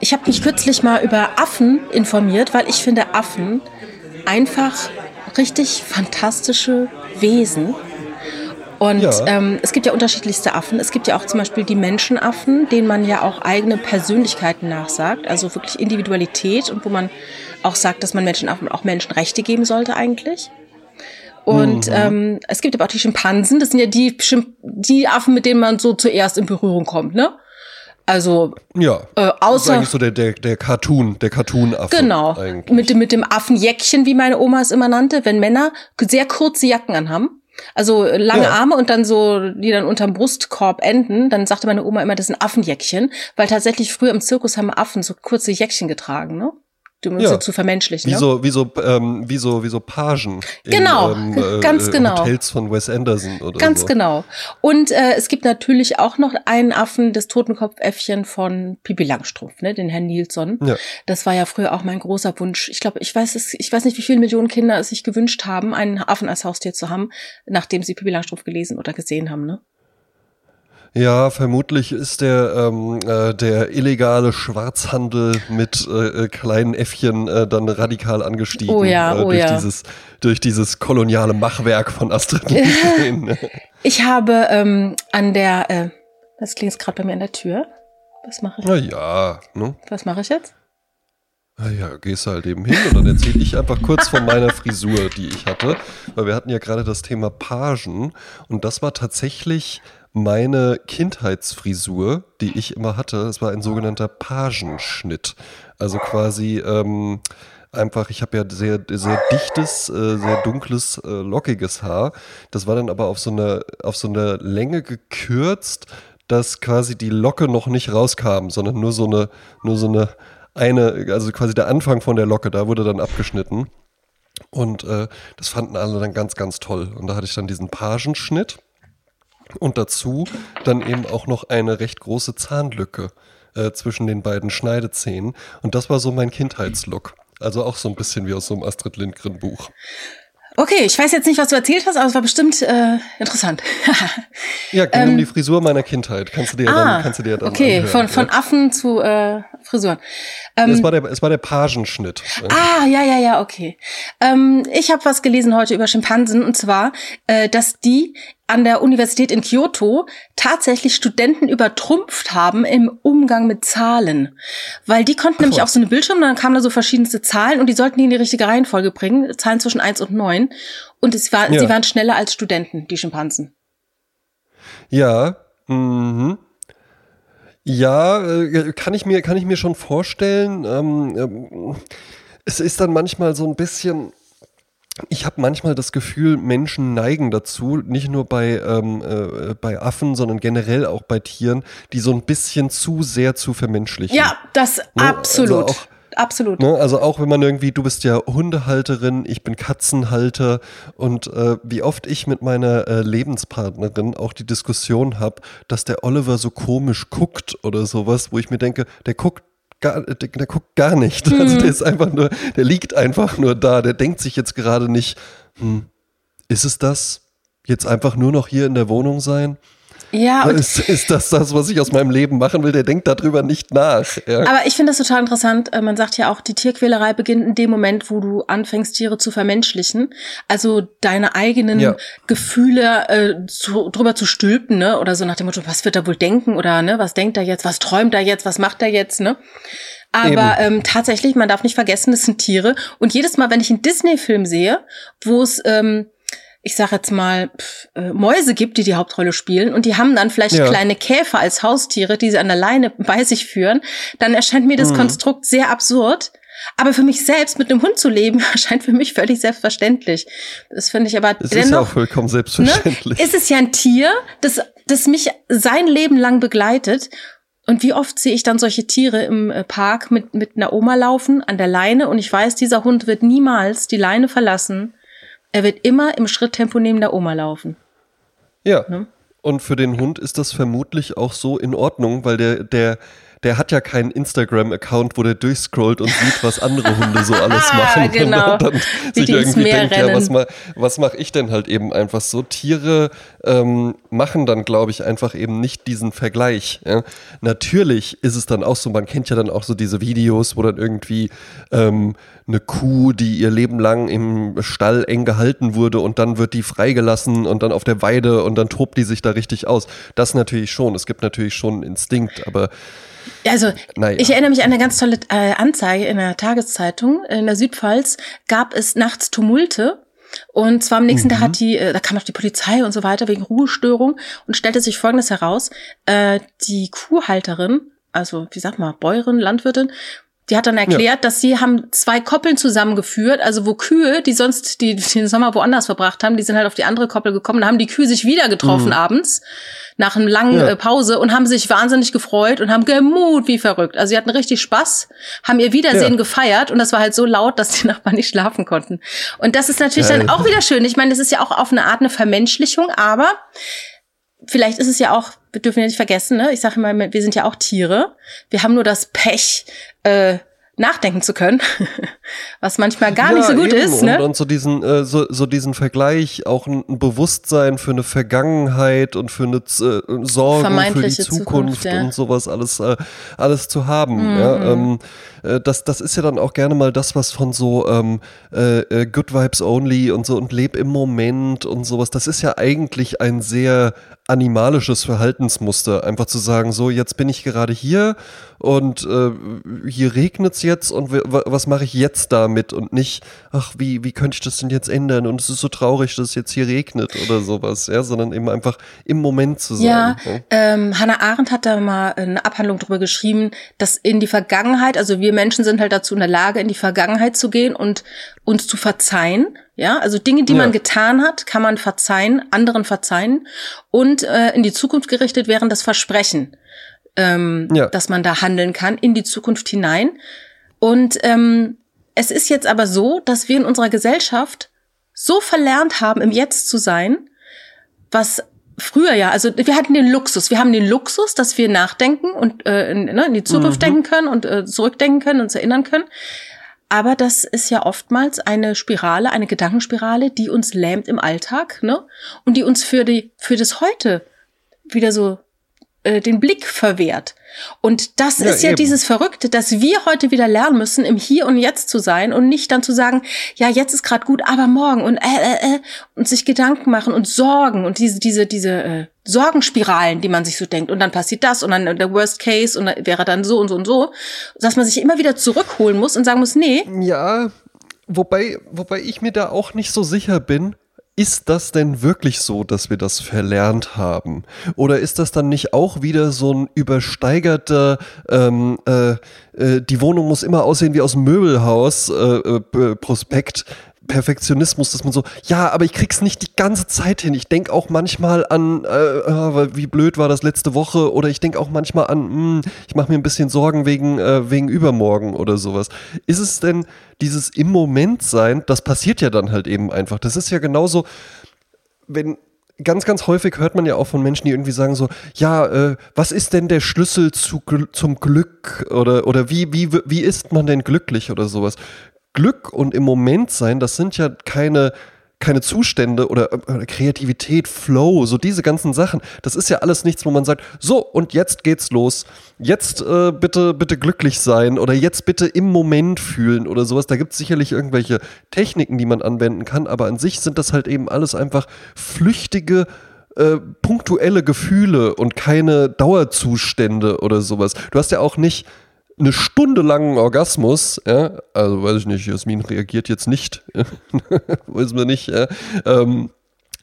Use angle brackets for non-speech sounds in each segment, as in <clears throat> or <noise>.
Ich habe mich kürzlich mal über Affen informiert, weil ich finde Affen einfach richtig fantastische Wesen. Und ja. ähm, es gibt ja unterschiedlichste Affen. Es gibt ja auch zum Beispiel die Menschenaffen, denen man ja auch eigene Persönlichkeiten nachsagt, also wirklich Individualität und wo man auch sagt, dass man Menschenaffen auch Menschenrechte geben sollte eigentlich. Und mhm. ähm, es gibt aber auch die Schimpansen, das sind ja die, die Affen, mit denen man so zuerst in Berührung kommt, ne? Also ja, äh, außer das ist eigentlich so der der der Cartoon, der Cartoon-Affe. Genau. Eigentlich. Mit dem mit dem Affenjäckchen, wie meine Oma es immer nannte, wenn Männer sehr kurze Jacken anhaben. Also lange ja. Arme und dann so, die dann unterm Brustkorb enden, dann sagte meine Oma immer, das sind Affenjäckchen, weil tatsächlich früher im Zirkus haben Affen so kurze Jäckchen getragen, ne? Um ja. zu vermenschlichen. Wie ne? so, wie so, ähm, wie so, wie so Pagen. Genau, in, ähm, <laughs> ganz äh, genau. Hotels von Wes Anderson oder Ganz so. genau. Und äh, es gibt natürlich auch noch einen Affen, das Totenkopfäffchen von Pipi Langstrumpf, ne, den Herrn Nilsson. Ja. Das war ja früher auch mein großer Wunsch. Ich glaube, ich weiß es, ich weiß nicht, wie viele Millionen Kinder es sich gewünscht haben, einen Affen als Haustier zu haben, nachdem sie Pipi Langstrumpf gelesen oder gesehen haben, ne? Ja, vermutlich ist der, ähm, äh, der illegale Schwarzhandel mit äh, äh, kleinen Äffchen äh, dann radikal angestiegen. Oh ja, äh, oh durch ja. Dieses, durch dieses koloniale Machwerk von Astrid Lindgren. <laughs> <laughs> ich habe ähm, an der, äh, das klingt gerade bei mir an der Tür. Was mache ich? Na ja, ne? Was mache ich jetzt? Na ja, gehst halt eben hin und dann erzähle ich einfach kurz von meiner Frisur, die ich hatte, weil wir hatten ja gerade das Thema Pagen und das war tatsächlich meine Kindheitsfrisur, die ich immer hatte, es war ein sogenannter Pagenschnitt. Also quasi ähm, einfach, ich habe ja sehr, sehr dichtes, äh, sehr dunkles, äh, lockiges Haar. Das war dann aber auf so eine, auf so eine Länge gekürzt, dass quasi die Locke noch nicht rauskam, sondern nur so eine, nur so eine, eine, also quasi der Anfang von der Locke, da wurde dann abgeschnitten. Und äh, das fanden alle dann ganz, ganz toll. Und da hatte ich dann diesen Pagenschnitt. Und dazu dann eben auch noch eine recht große Zahnlücke äh, zwischen den beiden Schneidezähnen. Und das war so mein Kindheitslook. Also auch so ein bisschen wie aus so einem Astrid Lindgren Buch. Okay, ich weiß jetzt nicht, was du erzählt hast, aber es war bestimmt äh, interessant. <laughs> ja, ging ähm, um die Frisur meiner Kindheit. Kannst du dir ah, dann, kannst du dir dann Okay, anhören, von, von Affen zu äh, Frisuren. Ähm, es, war der, es war der Pagenschnitt. Ah, ja, ja, ja, okay. Ähm, ich habe was gelesen heute über Schimpansen und zwar, äh, dass die an der Universität in Kyoto tatsächlich Studenten übertrumpft haben im Umgang mit Zahlen. Weil die konnten Ach, nämlich auf so eine Bildschirm, dann kamen da so verschiedenste Zahlen und die sollten die in die richtige Reihenfolge bringen, Zahlen zwischen eins und neun. Und es war, ja. sie waren schneller als Studenten, die Schimpansen. Ja, mhm. Ja, äh, kann ich mir, kann ich mir schon vorstellen. Ähm, ähm, es ist dann manchmal so ein bisschen, ich habe manchmal das Gefühl, Menschen neigen dazu, nicht nur bei, ähm, äh, bei Affen, sondern generell auch bei Tieren, die so ein bisschen zu sehr zu vermenschlichen. Ja, das ne? absolut. Also auch, absolut. Ne? Also auch wenn man irgendwie, du bist ja Hundehalterin, ich bin Katzenhalter und äh, wie oft ich mit meiner äh, Lebenspartnerin auch die Diskussion habe, dass der Oliver so komisch guckt oder sowas, wo ich mir denke, der guckt gar, der, der guckt gar nicht. Mhm. <laughs> Also der ist einfach nur, der liegt einfach nur da. Der denkt sich jetzt gerade nicht, hm, ist es das? Jetzt einfach nur noch hier in der Wohnung sein? Ja. Ist, ist das das, was ich aus meinem Leben machen will? Der denkt darüber nicht nach. Ja. Aber ich finde das total interessant. Äh, man sagt ja auch, die Tierquälerei beginnt in dem Moment, wo du anfängst, Tiere zu vermenschlichen. Also deine eigenen ja. Gefühle äh, zu, drüber zu stülpen, ne? Oder so nach dem Motto, was wird er wohl denken? Oder ne, was denkt er jetzt? Was träumt er jetzt? Was macht er jetzt? Ne? Aber ähm, tatsächlich, man darf nicht vergessen, das sind Tiere. Und jedes Mal, wenn ich einen Disney-Film sehe, wo es ähm, ich sag jetzt mal, pff, äh, Mäuse gibt, die die Hauptrolle spielen und die haben dann vielleicht ja. kleine Käfer als Haustiere, die sie an der Leine bei sich führen, dann erscheint mir das mhm. Konstrukt sehr absurd. Aber für mich selbst mit einem Hund zu leben, <laughs> erscheint für mich völlig selbstverständlich. Das finde ich aber das dennoch. ist ja auch vollkommen selbstverständlich. Ne, ist es ja ein Tier, das, das mich sein Leben lang begleitet. Und wie oft sehe ich dann solche Tiere im äh, Park mit, mit einer Oma laufen, an der Leine, und ich weiß, dieser Hund wird niemals die Leine verlassen er wird immer im Schritttempo neben der Oma laufen. Ja. Ne? Und für den Hund ist das vermutlich auch so in Ordnung, weil der, der, der hat ja keinen Instagram-Account, wo der durchscrollt und sieht, was andere Hunde so <laughs> alles machen. genau. Und dann Wie sich irgendwie denkt, ja, rennen. was, ma was mache ich denn halt eben einfach so? Tiere ähm, machen dann, glaube ich, einfach eben nicht diesen Vergleich. Ja? Natürlich ist es dann auch so, man kennt ja dann auch so diese Videos, wo dann irgendwie ähm, eine Kuh, die ihr Leben lang im Stall eng gehalten wurde und dann wird die freigelassen und dann auf der Weide und dann tobt die sich da richtig aus. Das natürlich schon. Es gibt natürlich schon einen Instinkt, aber Also, Naja. ich erinnere mich an eine ganz tolle äh, Anzeige in der Tageszeitung. In der Südpfalz gab es nachts Tumulte. Und zwar am nächsten Tag hat die, äh, da kam auch die Polizei und so weiter wegen Ruhestörung und stellte sich Folgendes heraus. Äh, die Kuhhalterin, also wie sagt man, Bäuerin, Landwirtin, die hat dann erklärt, dass sie haben zwei Koppeln zusammengeführt, also wo Kühe, die sonst die, den Sommer woanders verbracht haben, die sind halt auf die andere Koppel gekommen, da haben die Kühe sich wieder getroffen abends nach einer langen Ja. äh, Pause und haben sich wahnsinnig gefreut und haben gemut wie verrückt. Also sie hatten richtig Spaß, haben ihr Wiedersehen Ja. gefeiert und das war halt so laut, dass die <laughs> Nachbarn nicht schlafen konnten. Und das ist natürlich Geil. dann auch wieder schön. Ich meine, das ist ja auch auf eine Art eine Vermenschlichung, aber vielleicht ist es ja auch, wir dürfen ja nicht vergessen, ne? ich sage immer, wir sind ja auch Tiere. Wir haben nur das Pech, äh, nachdenken zu können, <laughs> was manchmal gar nicht so gut eben. ist. Und, Ne? und so diesen, äh, so, so diesen Vergleich, auch ein, ein Bewusstsein für eine Vergangenheit und für eine äh, Sorge für die Zukunft, Zukunft, ja. und sowas alles, äh, alles zu haben. Mhm. Ja, ähm, äh, das, das ist ja dann auch gerne mal das, was von so ähm, äh, äh, Good Vibes Only und so und leb im Moment und sowas, das ist ja eigentlich ein sehr animalisches Verhaltensmuster. Einfach zu sagen, so, jetzt bin ich gerade hier und äh, hier regnet's jetzt und was mache ich jetzt damit und nicht, ach, wie, wie könnte ich das denn jetzt ändern und es ist so traurig, dass es jetzt hier regnet oder sowas, ja, sondern eben einfach im Moment zu sein. Ja, ne? ähm, Hannah Arendt hat da mal eine Abhandlung drüber geschrieben, dass in die Vergangenheit, also wir Menschen sind halt dazu in der Lage, in die Vergangenheit zu gehen und uns zu verzeihen. Ja, also Dinge, die Ja. man getan hat, kann man verzeihen, anderen verzeihen. Und äh, in die Zukunft gerichtet wären das Versprechen, ähm, Ja. dass man da handeln kann, in die Zukunft hinein. Und ähm, es ist jetzt aber so, dass wir in unserer Gesellschaft so verlernt haben, im Jetzt zu sein, was früher ja, also wir hatten den Luxus, wir haben den Luxus, dass wir nachdenken und äh, in, ne, in die Zukunft denken können und äh, zurückdenken können, uns erinnern können. Aber das ist ja oftmals eine Spirale, eine Gedankenspirale, die uns lähmt im Alltag, ne? Und die uns für die für das Heute wieder so äh, den Blick verwehrt. Und das Ja, ist ja eben. dieses Verrückte, dass wir heute wieder lernen müssen, im Hier und Jetzt zu sein und nicht dann zu sagen, ja, jetzt ist gerade gut, aber morgen und äh, äh, äh, und sich Gedanken machen und Sorgen und diese, diese, diese äh, Sorgenspiralen, die man sich so denkt. Und dann passiert das und dann der Worst Case und dann wäre dann so und so und so, dass man sich immer wieder zurückholen muss und sagen muss, nee, Ja, wobei, wobei ich mir da auch nicht so sicher bin. Ist das denn wirklich so, dass wir das verlernt haben? Oder ist das dann nicht auch wieder so ein übersteigerter, ähm, äh, äh, die Wohnung muss immer aussehen wie aus dem Möbelhaus, äh, äh, Prospekt? Perfektionismus, dass man so, ja, aber ich krieg's nicht die ganze Zeit hin. Ich denk auch manchmal an, äh, ah, wie blöd war das letzte Woche, oder ich denk auch manchmal an, hm, ich mache mir ein bisschen Sorgen wegen, äh, wegen übermorgen oder sowas. Ist es denn dieses im Moment sein, das passiert ja dann halt eben einfach. Das ist ja genauso, wenn ganz, ganz häufig hört man ja auch von Menschen, die irgendwie sagen so, ja, äh, was ist denn der Schlüssel zu, zum Glück oder, oder wie, wie, wie ist man denn glücklich oder sowas? Glück und im Moment sein, das sind ja keine, keine Zustände oder, oder Kreativität, Flow, so diese ganzen Sachen. Das ist ja alles nichts, wo man sagt, so und jetzt geht's los. Jetzt äh, bitte, bitte glücklich sein oder jetzt bitte im Moment fühlen oder sowas. Da gibt es sicherlich irgendwelche Techniken, die man anwenden kann, aber an sich sind das halt eben alles einfach flüchtige äh, punktuelle Gefühle und keine Dauerzustände oder sowas. Du hast ja auch nicht eine Stunde langen Orgasmus, ja, also weiß ich nicht, Jasmin reagiert jetzt nicht, <laughs> weiß man nicht, ja, ähm,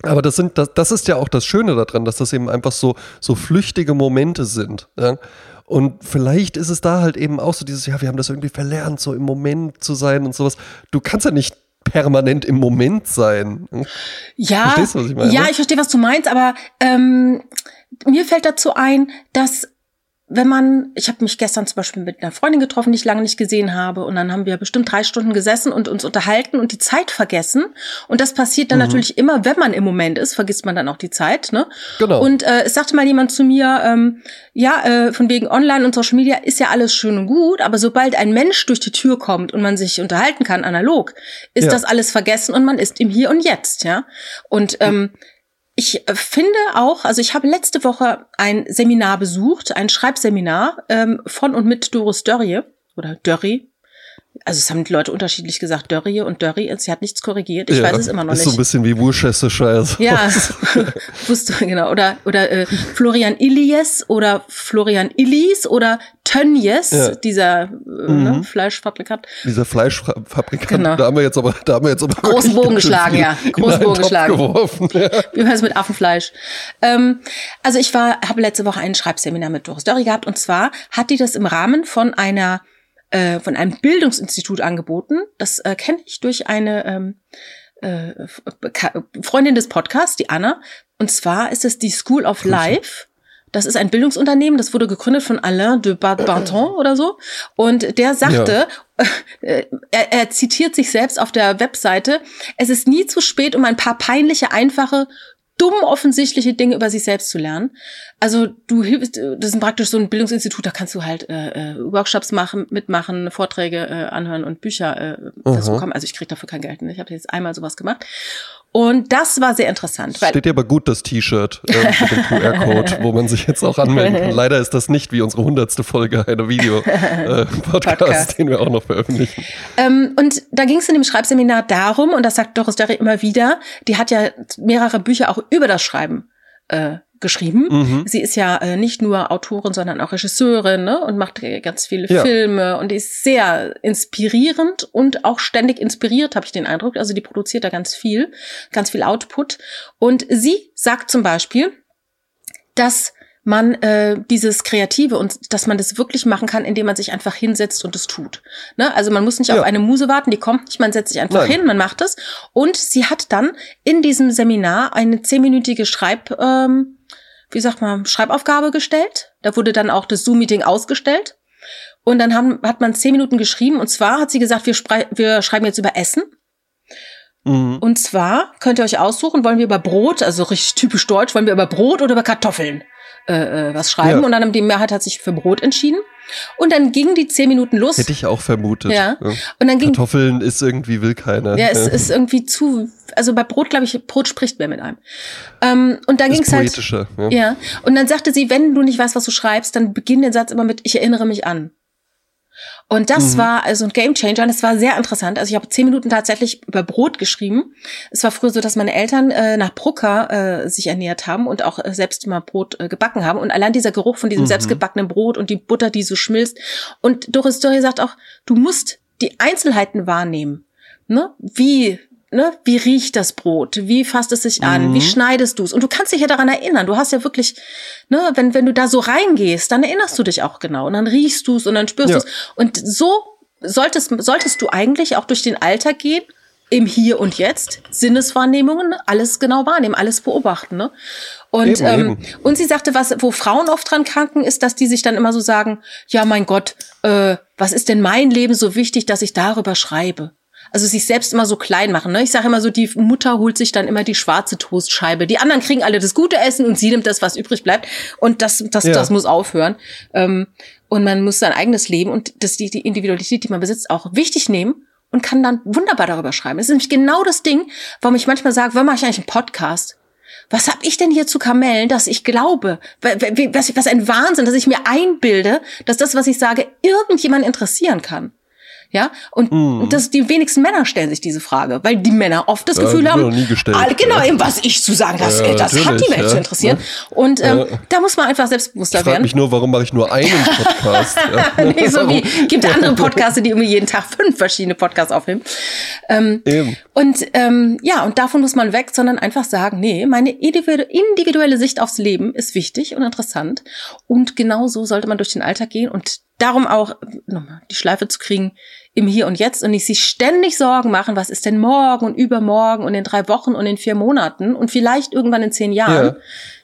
aber das sind, das, das ist ja auch das Schöne daran, dass das eben einfach so, so flüchtige Momente sind, ja. Und vielleicht ist es da halt eben auch so dieses, ja, wir haben das irgendwie verlernt, so im Moment zu sein und sowas. Du kannst ja nicht permanent im Moment sein. Ja, Verstehst du, was ich meine? ja, ich verstehe, was du meinst, aber ähm, mir fällt dazu ein, dass wenn man, ich habe mich gestern zum Beispiel mit einer Freundin getroffen, die ich lange nicht gesehen habe, und dann haben wir bestimmt drei Stunden gesessen und uns unterhalten und die Zeit vergessen. Und das passiert dann mhm. natürlich immer, wenn man im Moment ist, vergisst man dann auch die Zeit. Ne? Genau. Und äh, es sagte mal jemand zu mir, ähm, ja, äh, von wegen Online und Social Media ist ja alles schön und gut, aber sobald ein Mensch durch die Tür kommt und man sich unterhalten kann, analog, ist ja. das alles vergessen und man ist im Hier und Jetzt, ja. Und ähm, ich äh, finde auch, also ich habe letzte Woche ein Seminar besucht, ein Schreibseminar ähm, von und mit Doris Dörrie oder Dörri, also es haben die Leute unterschiedlich gesagt, Dörrie und Dörrie, sie hat nichts korrigiert. Ich ja, weiß es immer noch ist nicht. Ist so ein bisschen wie Worcestershire. Ja, <laughs> wusste genau. Oder oder äh, Florian Illies oder Florian Illies oder Tönnies, ja. dieser äh, ne, mhm. ne, Fleischfabrikant. Dieser Fleischfabrikant. Genau. Da haben wir jetzt aber, da haben wir jetzt aber großen Bogen geschlagen, ja, großen Bogen geschlagen. Geworfen, ja. Es mit Affenfleisch? Ähm, also ich war, habe letzte Woche ein Schreibseminar mit Doris Dörrie gehabt und zwar hat die das im Rahmen von einer äh, von einem Bildungsinstitut angeboten. Das äh, kenne ich durch eine ähm, äh, Freundin des Podcasts, die Anna. Und zwar ist es die School of Life. Das ist ein Bildungsunternehmen, das wurde gegründet von Alain de <clears throat> Barton oder so. Und der sagte, ja. äh, er, er zitiert sich selbst auf der Webseite, es ist nie zu spät, um ein paar peinliche, einfache, dumm offensichtliche Dinge über sich selbst zu lernen. Also du hilfst, das ist praktisch so ein Bildungsinstitut, da kannst du halt äh, äh Workshops machen, mitmachen, Vorträge äh, anhören und Bücher äh, dazu kommen. Also ich krieg dafür kein Geld. Ne? Ich habe jetzt einmal sowas gemacht. Und das war sehr interessant. Steht dir aber gut das T-Shirt äh, mit dem QR-Code, wo man sich jetzt auch anmelden kann. Leider ist das nicht wie unsere hundertste Folge einer Video-Podcast, äh, den wir auch noch veröffentlichen. Ähm, und da ging es in dem Schreibseminar darum, und das sagt Doris Derry immer wieder, die hat ja mehrere Bücher auch über das Schreiben äh, geschrieben. Mhm. Sie ist ja äh, nicht nur Autorin, sondern auch Regisseurin ne? und macht ganz viele ja. Filme und die ist sehr inspirierend und auch ständig inspiriert, habe ich den Eindruck. Also die produziert da ganz viel, ganz viel Output. Und sie sagt zum Beispiel, dass man äh, dieses Kreative und dass man das wirklich machen kann, indem man sich einfach hinsetzt und es tut. Ne? Also man muss nicht ja. auf eine Muse warten, die kommt nicht, man setzt sich einfach Nein. hin, man macht es. Und sie hat dann in diesem Seminar eine zehnminütige Schreib, ähm, wie sagt man, Schreibaufgabe gestellt. Da wurde dann auch das Zoom-Meeting ausgestellt. Und dann haben, hat man zehn Minuten geschrieben. Und zwar hat sie gesagt, wir, wir schreiben jetzt über Essen. Mhm. Und zwar könnt ihr euch aussuchen, wollen wir über Brot, also richtig typisch deutsch, wollen wir über Brot oder über Kartoffeln äh, äh was schreiben. Ja. Und dann die Mehrheit hat sich für Brot entschieden. Und dann gingen die zehn Minuten los. Hätte ich auch vermutet. Ja. Und dann ging, Kartoffeln ist irgendwie will keiner. Ja, es ist irgendwie zu, also bei Brot, glaube ich, Brot spricht mehr mit einem. Ähm, und dann ging es halt. Ja. ja. Und dann sagte sie, wenn du nicht weißt, was du schreibst, dann beginn den Satz immer mit, ich erinnere mich an. Und das mhm. war also ein Gamechanger und es war sehr interessant. Also ich habe zehn Minuten tatsächlich über Brot geschrieben. Es war früher so, dass meine Eltern äh, nach Brucker äh, sich ernährt haben und auch äh, selbst immer Brot äh, gebacken haben. Und allein dieser Geruch von diesem mhm. selbstgebackenen Brot und die Butter, die so schmilzt. Und Doris Dory sagt auch, du musst die Einzelheiten wahrnehmen. Ne? Wie ne, wie riecht das Brot? Wie fasst es sich an? Mhm. Wie schneidest du es? Und du kannst dich ja daran erinnern. Du hast ja wirklich, ne, wenn, wenn du da so reingehst, dann erinnerst du dich auch genau. Und dann riechst du es und dann spürst ja. du es. Und so solltest, solltest du eigentlich auch durch den Alltag gehen, im Hier und Jetzt, Sinneswahrnehmungen, alles genau wahrnehmen, alles beobachten. Ne? Und, eben, ähm, eben. und sie sagte, was, wo Frauen oft dran kranken, ist, dass die sich dann immer so sagen, ja, mein Gott, äh, was ist denn mein Leben so wichtig, dass ich darüber schreibe? Also sich selbst immer so klein machen. Ne? Ich sage immer so, die Mutter holt sich dann immer die schwarze Toastscheibe. Die anderen kriegen alle das gute Essen und sie nimmt das, was übrig bleibt. Und das, das, ja. das muss aufhören. Ähm, und man muss sein eigenes Leben und das, die, die Individualität, die man besitzt, auch wichtig nehmen und kann dann wunderbar darüber schreiben. Das ist nämlich genau das Ding, warum ich manchmal sage, warum mache ich eigentlich einen Podcast? Was hab ich denn hier zu kamellen, dass ich glaube? Was, was ein Wahnsinn, dass ich mir einbilde, dass das, was ich sage, irgendjemand interessieren kann. Ja, und mm. das, die wenigsten Männer stellen sich diese Frage, weil die Männer oft das ja, Gefühl haben, nie gestellt, alle, genau, ja. eben was ich zu sagen, das, ja, das hat die Welt zu interessieren. Und ähm, da muss man einfach selbstbewusster ich werden. Ich mich nur, warum mache ich nur einen <laughs> Podcast? <laughs> nee, so wie gibt andere <laughs> Podcasts, die irgendwie jeden Tag fünf verschiedene Podcasts aufnehmen. Ähm, eben. Und ähm, ja, und davon muss man weg, sondern einfach sagen, nee, meine individuelle Sicht aufs Leben ist wichtig und interessant. Und genau so sollte man durch den Alltag gehen und darum auch nochmal die Schleife zu kriegen im Hier und Jetzt und nicht sich ständig Sorgen machen, was ist denn morgen und übermorgen und in drei Wochen und in vier Monaten und vielleicht irgendwann in zehn Jahren. Ja.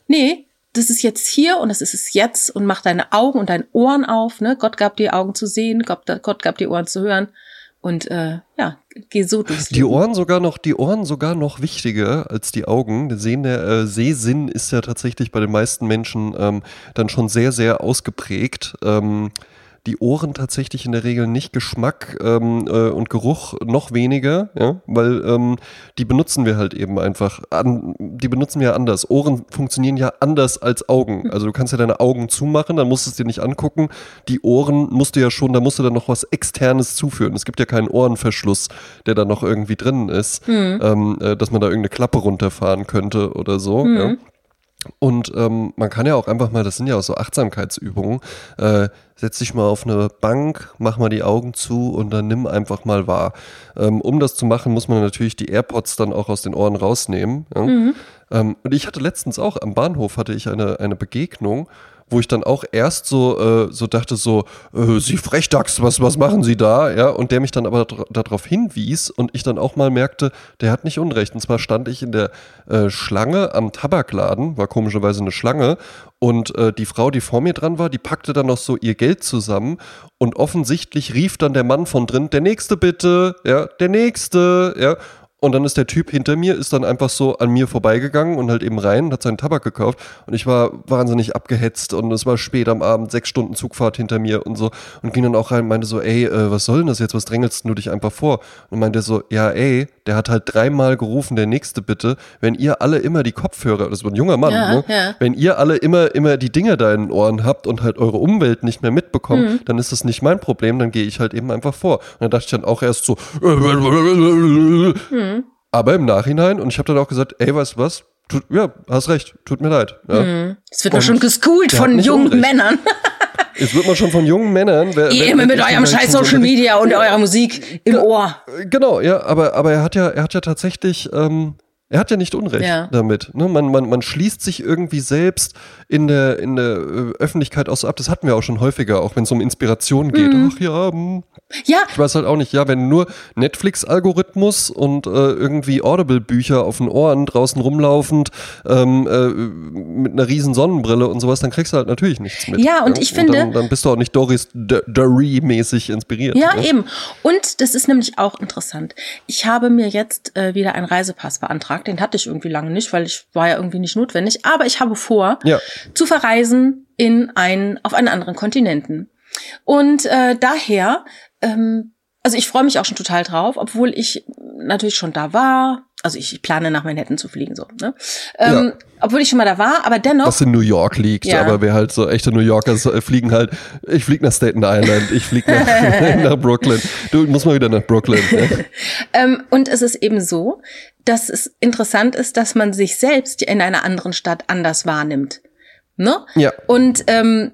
Nee, das ist jetzt hier und das ist es jetzt und mach deine Augen und deine Ohren auf. Ne? Gott gab dir Augen zu sehen, Gott, Gott gab dir Ohren zu hören. Und äh, ja, geh so durchs Die Ohren sogar noch, die Ohren sogar noch wichtiger als die Augen. Der, Sehen, der äh, Sehsinn ist ja tatsächlich bei den meisten Menschen ähm, dann schon sehr, sehr ausgeprägt. Ähm, die Ohren tatsächlich in der Regel nicht Geschmack ähm, äh, und Geruch noch weniger, ja, weil ähm, die benutzen wir halt eben einfach, an, die benutzen wir anders. Ohren funktionieren ja anders als Augen. Also du kannst ja deine Augen zumachen, dann musst du es dir nicht angucken. Die Ohren musst du ja schon, da musst du dann noch was Externes zuführen. Es gibt ja keinen Ohrenverschluss, der da noch irgendwie drin ist, mhm. ähm, äh, dass man da irgendeine Klappe runterfahren könnte oder so. Mhm. Ja. Und ähm, man kann ja auch einfach mal, das sind ja auch so Achtsamkeitsübungen, äh, setz dich mal auf eine Bank, mach mal die Augen zu und dann nimm einfach mal wahr. Ähm, um das zu machen, muss man natürlich die AirPods dann auch aus den Ohren rausnehmen. Ja? Mhm. Ähm, und ich hatte letztens auch am Bahnhof hatte ich eine, eine Begegnung wo ich dann auch erst so, äh, so dachte, so, äh, Sie Frechdachs, was, was machen Sie da? Ja, und der mich dann aber darauf hinwies und ich dann auch mal merkte, der hat nicht Unrecht. Und zwar stand ich in der äh, Schlange am Tabakladen, war komischerweise eine Schlange, und äh, die Frau, die vor mir dran war, die packte dann noch so ihr Geld zusammen und offensichtlich rief dann der Mann von drin, der nächste bitte, ja, der nächste, ja. Und dann ist der Typ hinter mir, ist dann einfach so an mir vorbeigegangen und halt eben rein, hat seinen Tabak gekauft. Und ich war wahnsinnig abgehetzt und es war spät am Abend, sechs Stunden Zugfahrt hinter mir und so. Und ging dann auch rein und meinte so, ey, äh, was soll denn das jetzt? Was drängelst du dich einfach vor? Und meinte so, ja, ey, der hat halt dreimal gerufen, der nächste bitte. Wenn ihr alle immer die Kopfhörer, das war ein junger Mann, ja, ne? ja. wenn ihr alle immer, immer die Dinger da in den Ohren habt und halt eure Umwelt nicht mehr mitbekommt, mhm. dann ist das nicht mein Problem, dann gehe ich halt eben einfach vor. Und dann dachte ich dann auch erst so, mhm. Aber im Nachhinein, und ich habe dann auch gesagt, ey, weißt du was? Tut, ja, hast recht, tut mir leid. Ja. Mhm. Es wird doch schon geschoolt von jungen Unrecht. Männern. <laughs> Es wird man schon von jungen Männern. Wer, Ihr immer mit eurem scheiß Social Media und eurer Musik im Ohr. Genau, ja, aber, aber er hat ja, er hat ja tatsächlich, ähm, er hat ja nicht Unrecht ja. damit. Ne? Man, man, man schließt sich irgendwie selbst in der, in der äh, Öffentlichkeit auch so ab. Das hatten wir auch schon häufiger, auch wenn es um Inspiration geht. Mhm. Ach ja, mh. Hm. ja. Ich weiß halt auch nicht, ja, wenn nur Netflix-Algorithmus und äh, irgendwie Audible-Bücher auf den Ohren draußen rumlaufend ähm, äh, mit einer riesen Sonnenbrille und sowas, dann kriegst du halt natürlich nichts mit. Ja, und ja? ich finde. dann, dann, bist du auch nicht Doris Dury-mäßig inspiriert. Ja, ne? eben. Und das ist nämlich auch interessant. Ich habe mir jetzt äh, wieder einen Reisepass beantragt. Den hatte ich irgendwie lange nicht, weil ich war ja irgendwie nicht notwendig. Aber ich habe vor, ja zu verreisen in einen, auf einen anderen Kontinenten. Und äh, daher, ähm, also ich freue mich auch schon total drauf, obwohl ich natürlich schon da war. Also ich plane nach Manhattan zu fliegen, so. Ne? Ähm, ja. Obwohl ich schon mal da war, aber dennoch. Was in New York liegt, ja. aber wir halt so echte New Yorker fliegen halt. Ich fliege nach Staten Island, ich fliege nach, <laughs> nach, Brooklyn. Du musst mal wieder nach Brooklyn. Ne? <laughs> ähm, und es ist eben so, dass es interessant ist, dass man sich selbst in einer anderen Stadt anders wahrnimmt. Ne? Ja. Und ähm,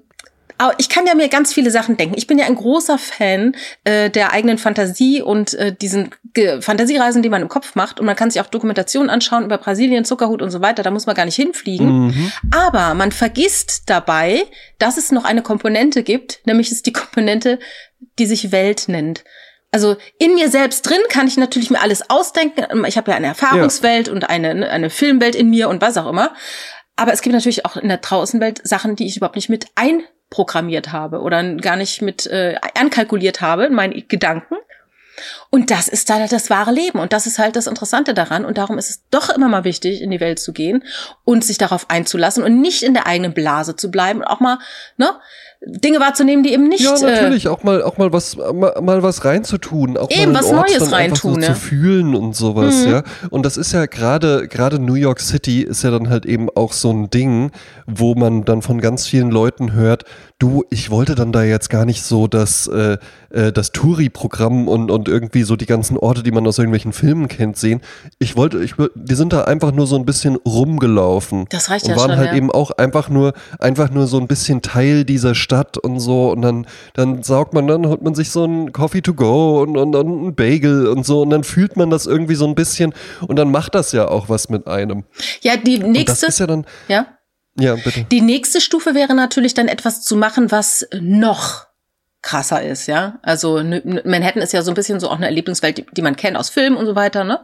ich kann ja mir ganz viele Sachen denken. Ich bin ja ein großer Fan äh, der eigenen Fantasie und äh, diesen Ge Fantasiereisen, die man im Kopf macht. Und man kann sich auch Dokumentationen anschauen über Brasilien, Zuckerhut und so weiter. Da muss man gar nicht hinfliegen. Mhm. Aber man vergisst dabei, dass es noch eine Komponente gibt, nämlich ist die Komponente, die sich Welt nennt. Also in mir selbst drin kann ich natürlich mir alles ausdenken. Ich habe ja eine Erfahrungswelt ja. und eine, eine Filmwelt in mir und was auch immer. Aber es gibt natürlich auch in der Draußenwelt Sachen, die ich überhaupt nicht mit einprogrammiert habe oder gar nicht mit äh, ankalkuliert habe in meinen Gedanken. Und das ist halt das wahre Leben. Und das ist halt das Interessante daran. Und darum ist es doch immer mal wichtig, in die Welt zu gehen und sich darauf einzulassen und nicht in der eigenen Blase zu bleiben und auch mal, ne, Dinge wahrzunehmen, die eben nicht. Ja, äh, natürlich, äh, auch mal, auch mal was, mal, mal was reinzutun, auch eben mal was Ort Neues reintun, so ja. zu fühlen und sowas, mhm. ja. Und das ist ja gerade, gerade New York City ist ja dann halt eben auch so ein Ding, wo man dann von ganz vielen Leuten hört, du, ich wollte dann da jetzt gar nicht so das, äh, äh, das Touri-Programm und, und irgendwie so die ganzen Orte, die man aus irgendwelchen Filmen kennt, sehen. Ich wollte, ich, wir sind da einfach nur so ein bisschen rumgelaufen. Das reicht und ja waren schon, halt ja. eben auch einfach nur, einfach nur so ein bisschen Teil dieser Stadt und so. Und dann, dann saugt man, dann holt man sich so ein Coffee to go und, und, und ein Bagel und so. Und dann fühlt man das irgendwie so ein bisschen. Und dann macht das ja auch was mit einem. Ja, die nächste. Und das ist ja dann. Ja. Ja, bitte. Die nächste Stufe wäre natürlich dann etwas zu machen, was noch krasser ist, ja. Also Manhattan ist ja so ein bisschen so auch eine Erlebniswelt, die, die man kennt aus Filmen und so weiter, ne?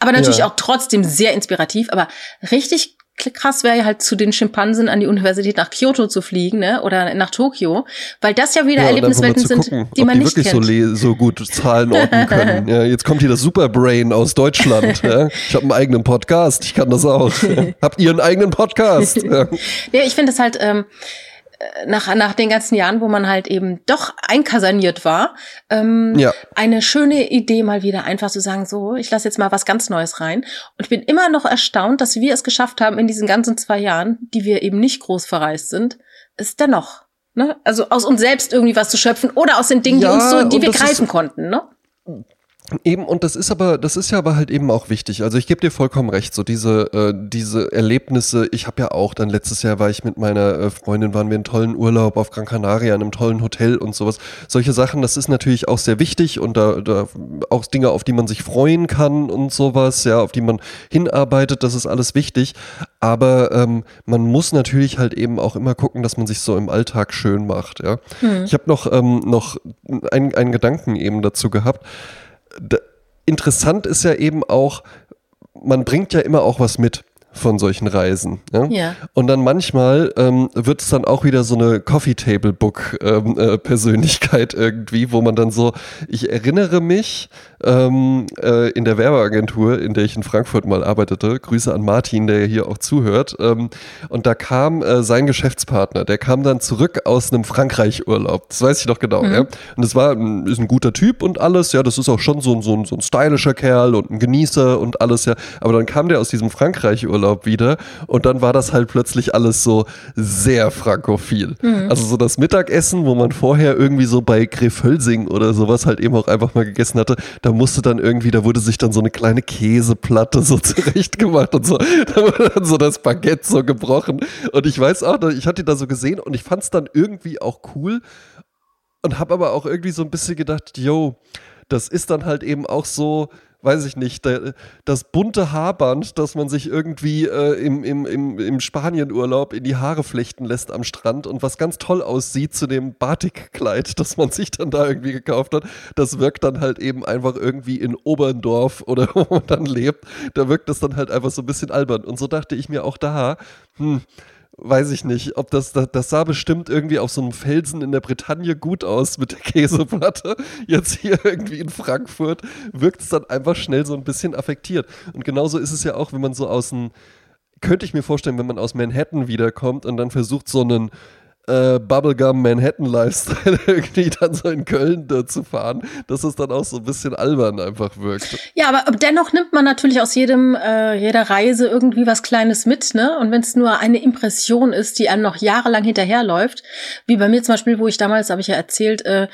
Aber natürlich ja. auch trotzdem sehr inspirativ, aber richtig krass wäre halt zu den Schimpansen an die Universität nach Kyoto zu fliegen, ne? Oder nach Tokio, weil das ja wieder ja, Erlebniswelten sind, gucken, die man die nicht wirklich kennt. So, so gut Zahlen orten <laughs> können. ja, jetzt kommt hier das Superbrain aus Deutschland. ja? Ich habe einen eigenen Podcast, ich kann das auch. <laughs> Habt ihr einen eigenen Podcast? <laughs> ja, ja ich finde das halt. Ähm, nach, nach den ganzen Jahren, wo man halt eben doch einkaserniert war, ähm, ja. eine schöne Idee mal wieder einfach zu sagen, so, ich lasse jetzt mal was ganz Neues rein. Und ich bin immer noch erstaunt, dass wir es geschafft haben, in diesen ganzen zwei Jahren, die wir eben nicht groß verreist sind, es dennoch, ne? Also aus uns selbst irgendwie was zu schöpfen oder aus den Dingen, ja, die uns so, die wir greifen konnten, ne? Eben, und das ist aber, das ist ja aber halt eben auch wichtig. Also ich gebe dir vollkommen recht, so diese, äh, diese Erlebnisse, ich habe ja auch, dann letztes Jahr war ich mit meiner äh, Freundin, waren wir in tollen Urlaub auf Gran Canaria, in einem tollen Hotel und sowas. Solche Sachen, das ist natürlich auch sehr wichtig und da, da auch Dinge, auf die man sich freuen kann und sowas, ja, auf die man hinarbeitet, das ist alles wichtig. Aber ähm, man muss natürlich halt eben auch immer gucken, dass man sich so im Alltag schön macht, ja. Hm. Ich habe noch, ähm, noch einen, einen Gedanken eben dazu gehabt interessant ist ja eben auch, man bringt ja immer auch was mit von solchen Reisen. Ja? ja. Und dann manchmal ähm, wird es dann auch wieder so eine Coffee Table Book ähm, äh, Persönlichkeit <laughs> irgendwie, wo man dann so, ich erinnere mich ähm, äh, in der Werbeagentur, in der ich in Frankfurt mal arbeitete, Grüße an Martin, der hier auch zuhört, ähm, und da kam äh, sein Geschäftspartner, der kam dann zurück aus einem Frankreich-Urlaub, das weiß ich noch genau, mhm. ja. Und das war, ist ein guter Typ und alles, ja, das ist auch schon so, so, so ein stylischer Kerl und ein Genießer und alles, ja. Aber dann kam der aus diesem Frankreich-Urlaub Urlaub wieder. Und dann war das halt plötzlich alles so sehr frankophil. Mhm. Also so das Mittagessen, wo man vorher irgendwie so bei Grefölsing oder sowas halt eben auch einfach mal gegessen hatte, da musste dann irgendwie, da wurde sich dann so eine kleine Käseplatte so <laughs> zurechtgemacht und so. Da wurde dann so das Baguette so gebrochen. Und ich weiß auch, ich hatte da so gesehen und ich fand es dann irgendwie auch cool und habe aber auch irgendwie so ein bisschen gedacht, yo, das ist dann halt eben auch so, weiß ich nicht, das bunte Haarband, das man sich irgendwie äh, im, im, im, im Spanienurlaub in die Haare flechten lässt am Strand und was ganz toll aussieht zu dem Batikkleid, das man sich dann da irgendwie gekauft hat, das wirkt dann halt eben einfach irgendwie in Oberndorf oder <laughs> wo man dann lebt, da wirkt das dann halt einfach so ein bisschen albern. Und so dachte ich mir auch da, hm, weiß ich nicht, ob das, das, sah bestimmt irgendwie auf so einem Felsen in der Bretagne gut aus mit der Käseplatte. <laughs> Jetzt hier irgendwie in Frankfurt wirkt es dann einfach schnell so ein bisschen affektiert. Und genauso ist es ja auch, wenn man so aus dem, könnte ich mir vorstellen, wenn man aus Manhattan wiederkommt und dann versucht, so einen äh, Bubblegum Manhattan Lifestyle <laughs> irgendwie dann so in Köln da zu fahren, dass es dann auch so ein bisschen albern einfach wirkt. Ja, aber dennoch nimmt man natürlich aus jedem äh, jeder Reise irgendwie was Kleines mit, ne? Und wenn es nur eine Impression ist, die einem noch jahrelang hinterherläuft, wie bei mir zum Beispiel, wo ich damals, habe ich ja erzählt, äh,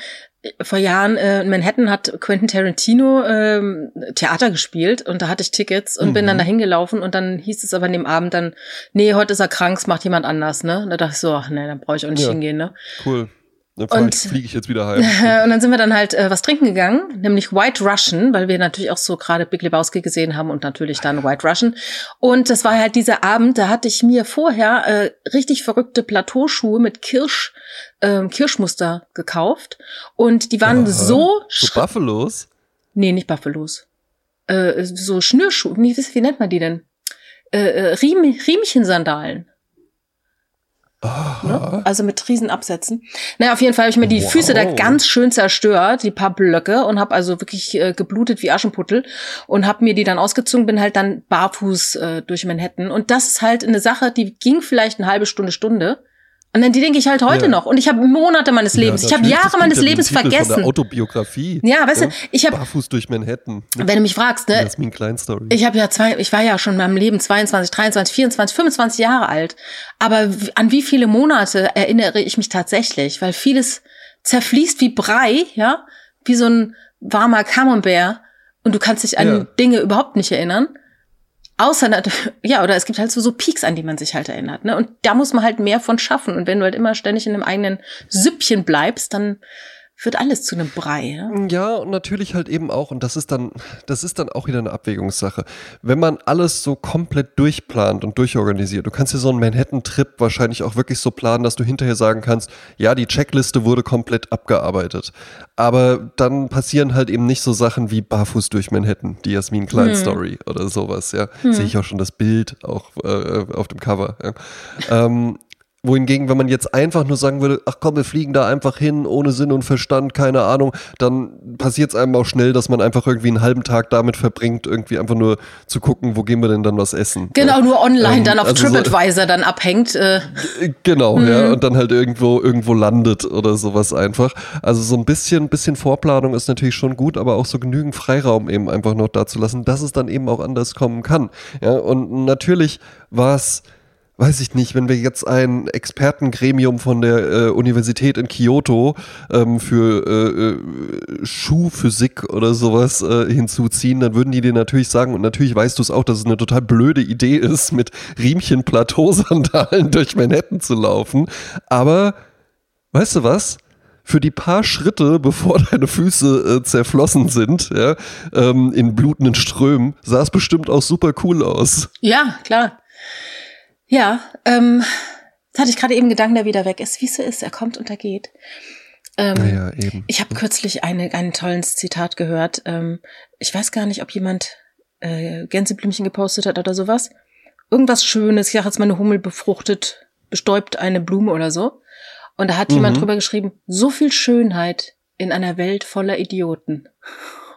vor Jahren äh, in Manhattan hat Quentin Tarantino ähm, Theater gespielt und da hatte ich Tickets und mhm. bin dann mhm. dahin gelaufen und dann hieß es aber an dem Abend dann, nee, heute ist er krank, es macht jemand anders, ne? Und da dachte ich so, ach nee, dann brauche ich auch nicht ja. hingehen, ne? Cool. Dann und fliege ich jetzt wieder heim. <laughs> und dann sind wir dann halt äh, was trinken gegangen, nämlich White Russian, weil wir natürlich auch so gerade Big Lebowski gesehen haben und natürlich dann White Russian. Und das war halt dieser Abend, da hatte ich mir vorher äh, richtig verrückte Plateauschuhe mit Kirsch, äh, Kirschmuster gekauft. Und die waren Aha. so... So Buffalos? Nee, nicht Buffalos. Äh, so Schnürschuhe, wie, wie nennt man die denn? Äh, äh Riem, Riemchensandalen. Ne? Also mit Riesenabsätzen. Naja, auf jeden Fall habe ich mir die wow. Füße da ganz schön zerstört, die paar Blöcke, und habe also wirklich äh, geblutet wie Aschenputtel und habe mir die dann ausgezogen, bin halt dann barfuß äh, durch Manhattan. Und das ist halt eine Sache, die ging vielleicht eine halbe Stunde, Stunde. Und dann die denke ich halt heute ja. noch. Und ich habe Monate meines Lebens, ja, ich habe Jahre meines Lebens vergessen. Von der Autobiografie. Ja, weißt ja? du, ich habe barfuß durch Manhattan. Wenn du mich fragst, ne? Jasmin Klein Story. Ich habe ja zwei, ich war ja schon in meinem Leben 22, 23, 24, 25 Jahre alt. Aber an wie viele Monate erinnere ich mich tatsächlich? Weil vieles zerfließt wie Brei, ja, wie so ein warmer Camembert. Und du kannst dich an Dinge überhaupt nicht erinnern. Außer, <laughs> ja, oder es gibt halt so, so Peaks, an die man sich halt erinnert. Ne? Und da muss man halt mehr von schaffen. Und wenn du halt immer ständig in einem eigenen Süppchen bleibst, dann wird alles zu einem Brei. Ja? ja, und natürlich halt eben auch, und das ist dann, das ist dann auch wieder eine Abwägungssache. Wenn man alles so komplett durchplant und durchorganisiert, du kannst dir so einen Manhattan-Trip wahrscheinlich auch wirklich so planen, dass du hinterher sagen kannst, ja, die Checkliste wurde komplett abgearbeitet. Aber dann passieren halt eben nicht so Sachen wie Barfuß durch Manhattan, die Jasmin Klein-Story hm. oder sowas, ja. Hm. Sehe ich auch schon das Bild auch äh, auf dem Cover. Ja. ähm, wohingegen, wenn man jetzt einfach nur sagen würde, ach komm, wir fliegen da einfach hin, ohne Sinn und Verstand, keine Ahnung, dann passiert es einem auch schnell, dass man einfach irgendwie einen halben Tag damit verbringt, irgendwie einfach nur zu gucken, wo gehen wir denn dann was essen. Genau, ja. nur online ähm, dann auf also TripAdvisor so, dann abhängt. Äh. Genau, mhm. ja, und dann halt irgendwo, irgendwo landet oder sowas einfach. Also so ein bisschen, bisschen Vorplanung ist natürlich schon gut, aber auch so genügend Freiraum eben einfach noch da zu lassen, dass es dann eben auch anders kommen kann. Ja, und natürlich war es weiß ich nicht, wenn wir jetzt ein Expertengremium von der äh, Universität in Kyoto ähm, für äh, äh, Schuhphysik oder sowas äh, hinzuziehen, dann würden die dir natürlich sagen, und natürlich weißt du es auch, dass es eine total blöde Idee ist, mit Riemchen-Plateausandalen <laughs> durch Manhattan zu laufen. Aber, weißt du was? für die paar Schritte, bevor <laughs> deine Füße äh, zerflossen sind, ja, ähm, in blutenden Strömen, sah es bestimmt auch super cool aus. Ja, klar. Ja, ähm, hatte ich gerade eben Gedanken, der wieder weg ist. Wie es so ist, er kommt und er geht. Ähm, naja, eben. Ich habe kürzlich eine, einen tollen Zitat gehört. Ähm, ich weiß gar nicht, ob jemand äh, Gänseblümchen gepostet hat oder sowas. Irgendwas Schönes. Ich sage jetzt meine Hummel befruchtet, bestäubt eine Blume oder so. Und da hat mhm. jemand drüber geschrieben, so viel Schönheit in einer Welt voller Idioten.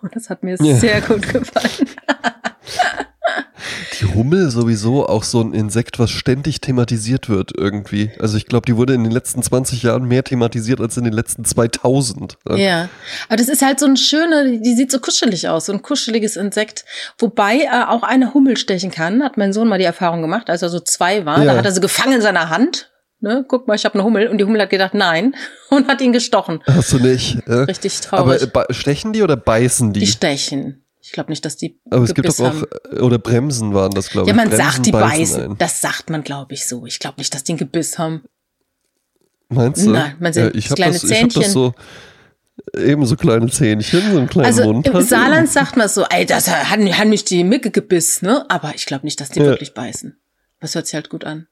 Und <laughs> das hat mir ja. sehr gut gefallen. <laughs> Die Hummel sowieso auch so ein Insekt, was ständig thematisiert wird irgendwie. Also ich glaube, die wurde in den letzten 20 Jahren mehr thematisiert als in den letzten 2000. Ne? Ja, aber das ist halt so ein schöner, die sieht so kuschelig aus, so ein kuscheliges Insekt. Wobei er auch eine Hummel stechen kann, hat mein Sohn mal die Erfahrung gemacht, als er so zwei war. Ja. Da hat er sie gefangen in seiner Hand. Ne, guck mal, ich habe eine Hummel und die Hummel hat gedacht, nein <laughs> und hat ihn gestochen. Hast du nicht? Äh? Richtig traurig. Aber äh, stechen die oder beißen die? Die stechen. Ich glaube nicht, dass die. Aber es gibt doch auch, haben. oder Bremsen waren das, glaube ich. Ja, man Bremsen sagt, die beißen. beißen. Das sagt man, glaube ich, so. Ich glaube nicht, dass die ein Gebiss haben. Meinst du? Nein, man sieht ja, ich kleine das, Zähnchen. Ich hab das so, eben so kleine Zähnchen, so einen kleinen also Mund. Im halt. Saarland sagt man so, ey, das hat, hat mich die Micke gebiss, ne? Aber ich glaube nicht, dass die ja. wirklich beißen. Das hört sich halt gut an.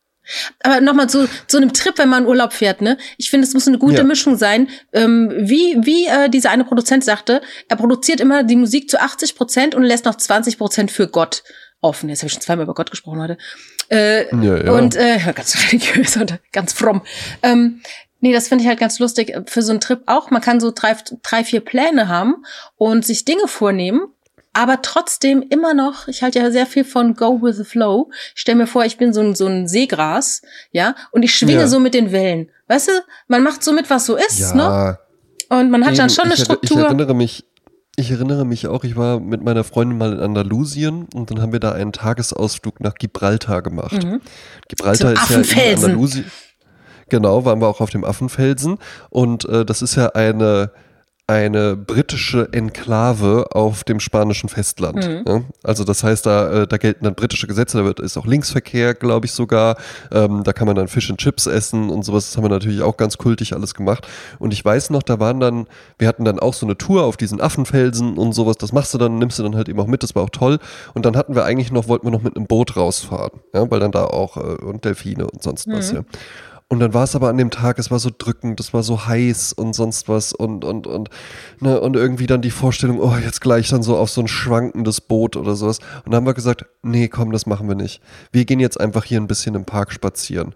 Aber nochmal zu, zu einem Trip, wenn man Urlaub fährt, ne? Ich finde, es muss eine gute ja. Mischung sein. Ähm, wie wie äh, dieser eine Produzent sagte, er produziert immer die Musik zu 80 Prozent und lässt noch 20 Prozent für Gott offen. Jetzt habe ich schon zweimal über Gott gesprochen heute. Äh, ja, ja. Und äh, <laughs> ganz religiös und ganz fromm. Ähm, nee, das finde ich halt ganz lustig für so einen Trip auch. Man kann so drei, drei, vier Pläne haben und sich Dinge vornehmen aber trotzdem immer noch, ich halte ja sehr viel von Go with the Flow. Ich stell mir vor, ich bin so ein, so ein Seegras, ja, und ich schwinge ja. so mit den Wellen. Weißt du, man macht so mit, was so ist, ja. ne? Und man hat Eben, dann schon eine ich, Struktur. Ich erinnere mich, ich erinnere mich auch, ich war mit meiner Freundin mal in Andalusien und dann haben wir da einen Tagesausflug nach Gibraltar gemacht. Mhm. Gibraltar Zum ist ja in Andalusien. Genau, waren wir auch auf dem Affenfelsen und äh, das ist ja eine eine britische Enklave auf dem spanischen Festland. Mhm. Ja? Also das heißt, da, äh, da gelten dann britische Gesetze, da wird, ist auch Linksverkehr, glaube ich sogar. Ähm, da kann man dann Fish and Chips essen und sowas. Das haben wir natürlich auch ganz kultig alles gemacht. Und ich weiß noch, da waren dann, wir hatten dann auch so eine Tour auf diesen Affenfelsen und sowas. Das machst du dann, nimmst du dann halt eben auch mit. Das war auch toll. Und dann hatten wir eigentlich noch, wollten wir noch mit einem Boot rausfahren, ja, weil dann da auch äh, und Delfine und sonst mhm. was. Ja. Und dann war es aber an dem Tag, es war so drückend, es war so heiß und sonst was und, und, und, ne, und irgendwie dann die Vorstellung, oh, jetzt gleich dann so auf so ein schwankendes Boot oder sowas. Und dann haben wir gesagt, nee, komm, das machen wir nicht. Wir gehen jetzt einfach hier ein bisschen im Park spazieren.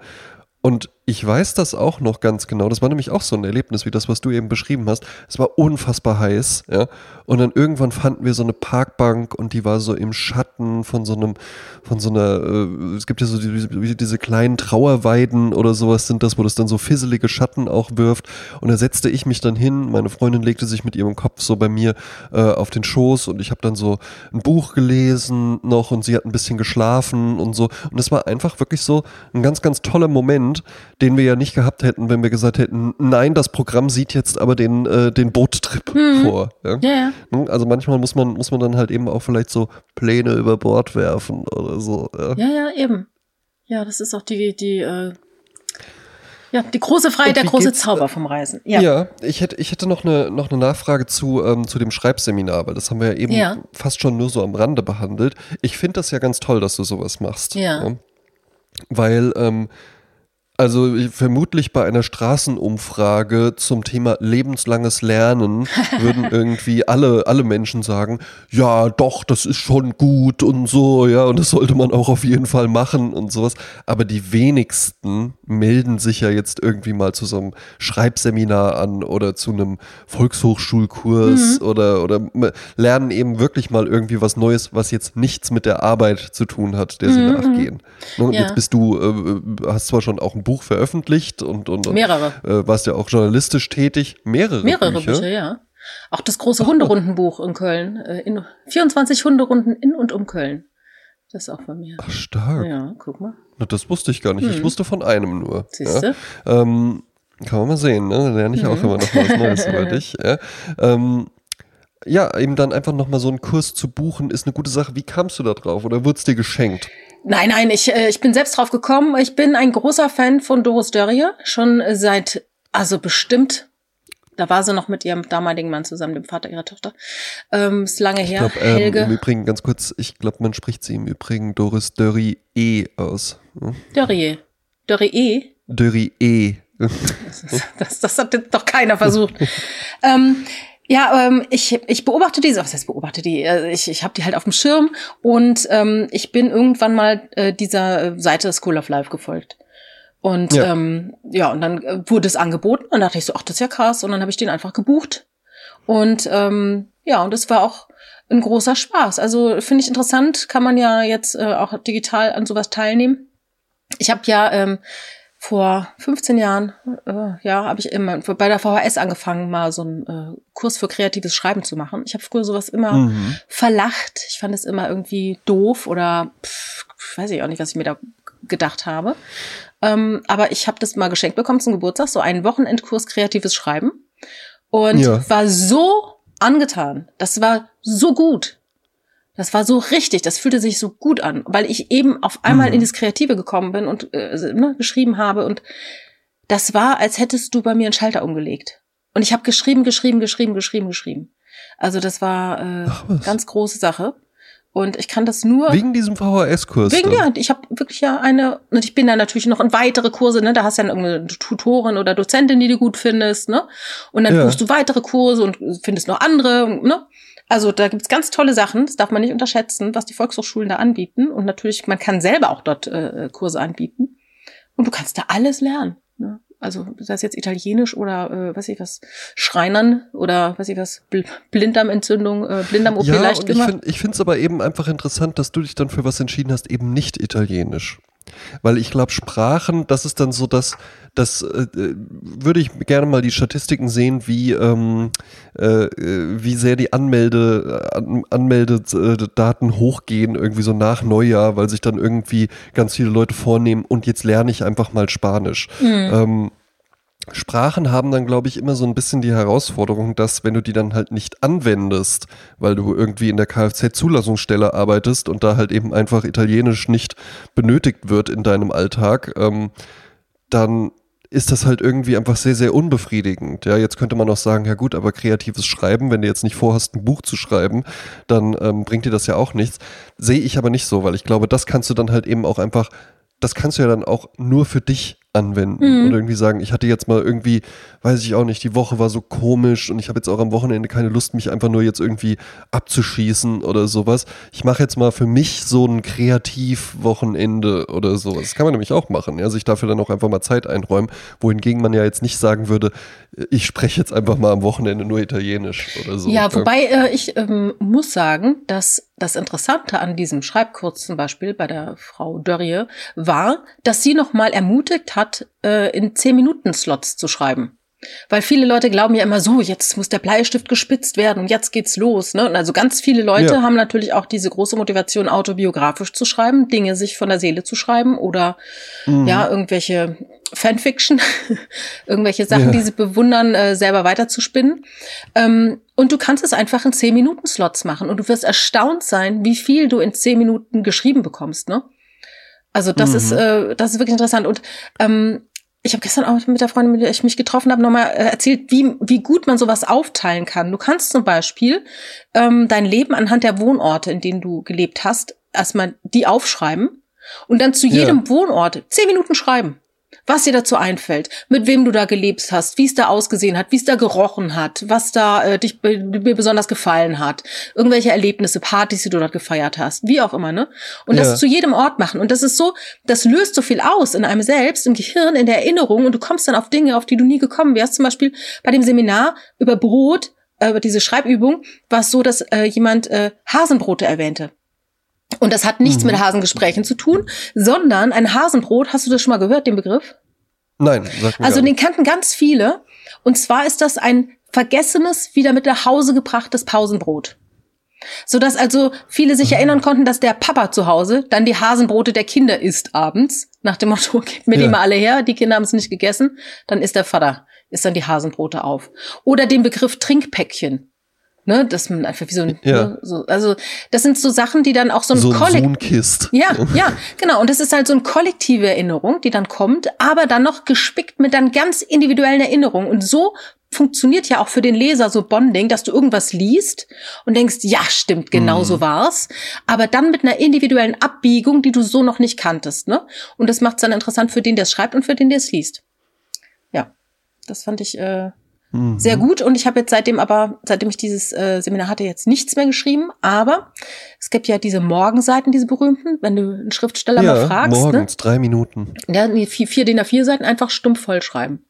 Und ich weiß das auch noch ganz genau. Das war nämlich auch so ein Erlebnis, wie das, was du eben beschrieben hast. Es war unfassbar heiß, ja. Und dann irgendwann fanden wir so eine Parkbank und die war so im Schatten von so einem, von so einer, äh, es gibt ja so die, diese kleinen Trauerweiden oder sowas sind das, wo das dann so fisselige Schatten auch wirft. Und da setzte ich mich dann hin. Meine Freundin legte sich mit ihrem Kopf so bei mir äh, auf den Schoß und ich habe dann so ein Buch gelesen noch und sie hat ein bisschen geschlafen und so. Und es war einfach wirklich so ein ganz, ganz toller Moment den wir ja nicht gehabt hätten, wenn wir gesagt hätten, nein, das Programm sieht jetzt aber den, äh, den Boottrip mhm. vor. Ja? Ja, ja? Also manchmal muss man, muss man dann halt eben auch vielleicht so Pläne über Bord werfen oder so. Ja, ja, ja eben. Ja, das ist auch die, die, äh, Ja, die große Freiheit, der große Zauber vom Reisen. Ja, ja ich, hätte, ich hätte noch eine, noch eine Nachfrage zu, ähm, zu dem Schreibseminar, weil das haben wir ja eben ja. fast schon nur so am Rande behandelt. Ich finde das ja ganz toll, dass du sowas machst. Ja. ja? Weil ähm, also vermutlich bei einer Straßenumfrage zum Thema lebenslanges Lernen <laughs> würden irgendwie alle, alle Menschen sagen, ja, doch, das ist schon gut und so, ja, und das sollte man auch auf jeden Fall machen und sowas. Aber die wenigsten melden sich ja jetzt irgendwie mal zu so einem Schreibseminar an oder zu einem Volkshochschulkurs mhm. oder, oder lernen eben wirklich mal irgendwie was Neues, was jetzt nichts mit der Arbeit zu tun hat, der sie mhm. nachgehen. Und ja. jetzt bist du, äh, hast zwar schon auch ein Buch veröffentlicht und, und, mehrere. Äh, warst ja auch journalistisch tätig. Mehrere, mehrere Bücher. Bücher ja. Auch das große Hunderundenbuch in Köln. Äh, in 24 Hunderunden in und um Köln. Das ist auch von mir. Ach, stark. Ja, guck mal. Na, das wusste ich gar nicht. Hm. Ich wusste von einem nur. Siehste? Ja. Ähm, kann man mal sehen, ne? Da lerne ich hm. auch immer noch was Neues über <laughs> dich. Ja. Ähm, ja, eben dann einfach nochmal so einen Kurs zu buchen, ist eine gute Sache. Wie kamst du da drauf oder wurde es dir geschenkt? Nein, nein, ich, äh, ich bin selbst drauf gekommen. Ich bin ein großer Fan von Doris Dörrie, schon seit, also bestimmt, da war sie noch mit ihrem damaligen Mann zusammen, dem Vater ihrer Tochter. Ähm, ist lange her. Ich glaub, ähm, Helge. Im Übrigen, ganz kurz, ich glaube, man spricht sie im Übrigen Doris Dörrie E aus. Hm? Dörrie. Dörrie E? Dörrie E. Das, das, das, hat doch keiner versucht. <laughs> ähm, ja, ähm, ich, ich beobachte die, was heißt beobachte die? Äh, ich, ich habe die halt auf dem Schirm und ähm, ich bin irgendwann mal äh, dieser Seite School of Life gefolgt. Und ja, ähm, ja und dann äh, wurde es angeboten und dann dachte ich so, ach, das ist ja krass. Und dann habe ich den einfach gebucht. Und ähm, ja, und es war auch ein großer Spaß. Also finde ich interessant, kann man ja jetzt äh, auch digital an sowas teilnehmen. Ich habe ja ähm, vor 15 Jahren, äh, ja, habe ich immer bei der VHS angefangen, mal so einen äh, Kurs für kreatives Schreiben zu machen. Ich habe früher sowas immer mhm. verlacht. Ich fand es immer irgendwie doof oder pff, weiß ich auch nicht, was ich mir da gedacht habe. Ähm, aber ich habe das mal geschenkt bekommen zum Geburtstag, so einen Wochenendkurs kreatives Schreiben. Und ja. war so angetan. Das war so gut. Das war so richtig, das fühlte sich so gut an, weil ich eben auf einmal mhm. in das Kreative gekommen bin und äh, ne, geschrieben habe und das war, als hättest du bei mir einen Schalter umgelegt. Und ich habe geschrieben, geschrieben, geschrieben, geschrieben, geschrieben. Also das war äh, Ach, ganz große Sache. Und ich kann das nur. Wegen diesem VHS-Kurs. Wegen, ja. Ich habe wirklich ja eine, und ich bin da natürlich noch in weitere Kurse, ne? Da hast du ja irgendeine Tutorin oder Dozentin, die du gut findest, ne? Und dann ja. buchst du weitere Kurse und findest noch andere, ne? Also da gibt's ganz tolle Sachen, das darf man nicht unterschätzen, was die Volkshochschulen da anbieten. Und natürlich, man kann selber auch dort äh, Kurse anbieten. Und du kannst da alles lernen. Ne? Also sei es jetzt Italienisch oder äh, weiß ich was, Schreinern oder weiß ich was, Bl Blinddarmentzündung, äh, Blinddarm-OP ja, leicht gemacht. Ich finde es aber eben einfach interessant, dass du dich dann für was entschieden hast, eben nicht Italienisch. Weil ich glaube, Sprachen, das ist dann so, dass das äh, würde ich gerne mal die Statistiken sehen, wie, ähm, äh, wie sehr die Anmelde, an, Anmeldedaten hochgehen, irgendwie so nach Neujahr, weil sich dann irgendwie ganz viele Leute vornehmen und jetzt lerne ich einfach mal Spanisch. Mhm. Ähm, Sprachen haben dann, glaube ich, immer so ein bisschen die Herausforderung, dass wenn du die dann halt nicht anwendest, weil du irgendwie in der Kfz-Zulassungsstelle arbeitest und da halt eben einfach Italienisch nicht benötigt wird in deinem Alltag, ähm, dann ist das halt irgendwie einfach sehr, sehr unbefriedigend. Ja, jetzt könnte man auch sagen, ja gut, aber kreatives Schreiben, wenn du jetzt nicht vorhast, ein Buch zu schreiben, dann ähm, bringt dir das ja auch nichts. Sehe ich aber nicht so, weil ich glaube, das kannst du dann halt eben auch einfach, das kannst du ja dann auch nur für dich anwenden mhm. und irgendwie sagen, ich hatte jetzt mal irgendwie, weiß ich auch nicht, die Woche war so komisch und ich habe jetzt auch am Wochenende keine Lust, mich einfach nur jetzt irgendwie abzuschießen oder sowas. Ich mache jetzt mal für mich so ein Kreativwochenende oder sowas. Das kann man nämlich auch machen, ja, sich dafür dann auch einfach mal Zeit einräumen, wohingegen man ja jetzt nicht sagen würde, ich spreche jetzt einfach mal am Wochenende nur Italienisch oder so. Ja, wobei äh, ich ähm, muss sagen, dass das Interessante an diesem Schreibkurs zum Beispiel bei der Frau Dörrie war, dass sie nochmal ermutigt hat, äh, in 10-Minuten-Slots zu schreiben. Weil viele Leute glauben ja immer so, jetzt muss der Bleistift gespitzt werden und jetzt geht's los. Ne? Und also ganz viele Leute ja. haben natürlich auch diese große Motivation, autobiografisch zu schreiben, Dinge sich von der Seele zu schreiben oder mhm. ja, irgendwelche Fanfiction, <laughs> irgendwelche Sachen, ja. die sie bewundern, äh, selber weiterzuspinnen. Ähm, und du kannst es einfach in 10 Minuten Slots machen und du wirst erstaunt sein, wie viel du in 10 Minuten geschrieben bekommst. Ne? Also das mhm. ist, äh, das ist wirklich interessant. Und ähm, ich habe gestern auch mit der Freundin, mit der ich mich getroffen habe, nochmal äh, erzählt, wie, wie gut man sowas aufteilen kann. Du kannst zum Beispiel ähm, dein Leben anhand der Wohnorte, in denen du gelebt hast, erstmal die aufschreiben und dann zu jedem ja. Wohnort zehn Minuten schreiben was dir dazu einfällt, mit wem du da gelebt hast, wie es da ausgesehen hat, wie es da gerochen hat, was da äh, dich dir besonders gefallen hat, irgendwelche Erlebnisse, Partys, die du dort gefeiert hast, wie auch immer, ne? Und ja. das zu jedem Ort machen. Und das ist so, das löst so viel aus in einem selbst, im Gehirn, in der Erinnerung und du kommst dann auf Dinge, auf die du nie gekommen wärst. Zum Beispiel bei dem Seminar über Brot, äh, über diese Schreibübung, war es so, dass äh, jemand äh, Hasenbrote erwähnte. Und das hat nichts mhm. mit Hasengesprächen zu tun, sondern ein Hasenbrot, hast du das schon mal gehört, den Begriff? Nein, Also den kannten ganz viele. Und zwar ist das ein vergessenes, wieder mit nach Hause gebrachtes Pausenbrot. Sodass also viele sich mhm. erinnern konnten, dass der Papa zu Hause dann die Hasenbrote der Kinder isst abends. Nach dem Motto, <laughs> gib mir ja. die mal alle her, die Kinder haben es nicht gegessen. Dann isst der Vater, isst dann die Hasenbrote auf. Oder den Begriff Trinkpäckchen ne, dass man einfach wie so ein, ja. ne, so, also das sind so Sachen, die dann auch so ein, so ein Kollektiv, ja, ja, genau, und das ist halt so eine kollektive Erinnerung, die dann kommt, aber dann noch gespickt mit dann ganz individuellen Erinnerungen und so funktioniert ja auch für den Leser so Bonding, dass du irgendwas liest und denkst, ja, stimmt, genau mhm. so war's, aber dann mit einer individuellen Abbiegung, die du so noch nicht kanntest, ne? Und das macht's dann interessant für den, der es schreibt und für den, der es liest. Ja, das fand ich äh, Mhm. Sehr gut. Und ich habe jetzt seitdem aber, seitdem ich dieses äh, Seminar hatte, jetzt nichts mehr geschrieben. Aber es gibt ja diese Morgenseiten, diese berühmten, wenn du einen Schriftsteller ja, mal fragst. Ne? Morgens, ne? drei Minuten. Ja, nee, vier, vier DIN A4 Seiten einfach stumpf vollschreiben.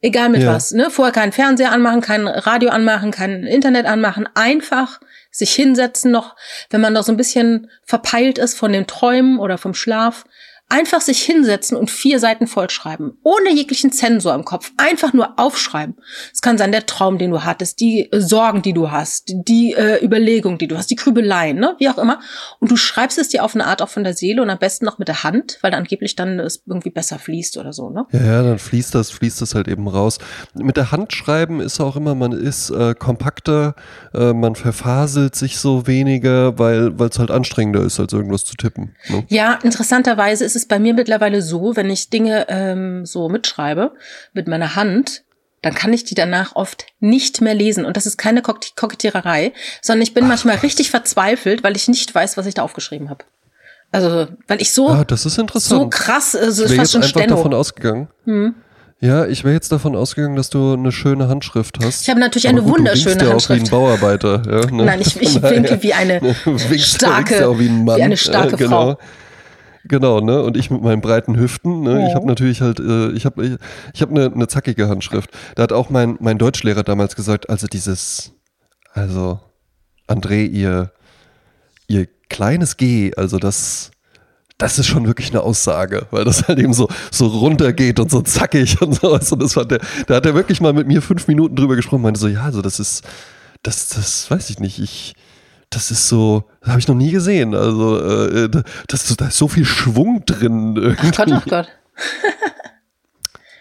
Egal mit ja. was. Ne? Vorher keinen Fernseher anmachen, kein Radio anmachen, kein Internet anmachen. Einfach sich hinsetzen noch, wenn man noch so ein bisschen verpeilt ist von den Träumen oder vom Schlaf, Einfach sich hinsetzen und vier Seiten vollschreiben, ohne jeglichen Zensor im Kopf. Einfach nur aufschreiben. Es kann sein, der Traum, den du hattest, die äh, Sorgen, die du hast, die äh, Überlegung, die du hast, die Grübeleien, ne? wie auch immer. Und du schreibst es dir auf eine Art auch von der Seele und am besten noch mit der Hand, weil angeblich dann es irgendwie besser fließt oder so. Ne? Ja, ja, dann fließt das, fließt das halt eben raus. Mit der Hand schreiben ist auch immer, man ist äh, kompakter, äh, man verfaselt sich so weniger, weil es halt anstrengender ist, als irgendwas zu tippen. Ne? Ja, interessanterweise ist es bei mir mittlerweile so, wenn ich Dinge ähm, so mitschreibe mit meiner Hand, dann kann ich die danach oft nicht mehr lesen. Und das ist keine Kok Kokettiererei, sondern ich bin Ach, manchmal richtig verzweifelt, weil ich nicht weiß, was ich da aufgeschrieben habe. Also, weil ich so, ah, das ist interessant. so krass, also ich wäre jetzt einfach Steno. davon ausgegangen. Hm. Ja, ich wäre jetzt davon ausgegangen, dass du eine schöne Handschrift hast. Ich habe natürlich eine gut, wunderschöne du ja Handschrift. Auch wie ein Bauarbeiter. Ja, ne? Nein, ich, ich <laughs> winke wie eine starke, wie, ein Mann. wie eine starke genau. Frau. Genau, ne? Und ich mit meinen breiten Hüften, ne? Ja. Ich habe natürlich halt, äh, ich habe ich, ich hab eine, eine zackige Handschrift. Da hat auch mein, mein Deutschlehrer damals gesagt, also dieses, also André, ihr, ihr kleines G, also das, das ist schon wirklich eine Aussage, weil das halt eben so, so runtergeht und so zackig und so. Also das war der, da hat er wirklich mal mit mir fünf Minuten drüber gesprochen, meinte so, ja, also das ist, das, das weiß ich nicht, ich, das ist so, das habe ich noch nie gesehen. Also, äh, das, da ist so viel Schwung drin. <laughs> Irgendwie. Ach Gott, ach <laughs> Gott.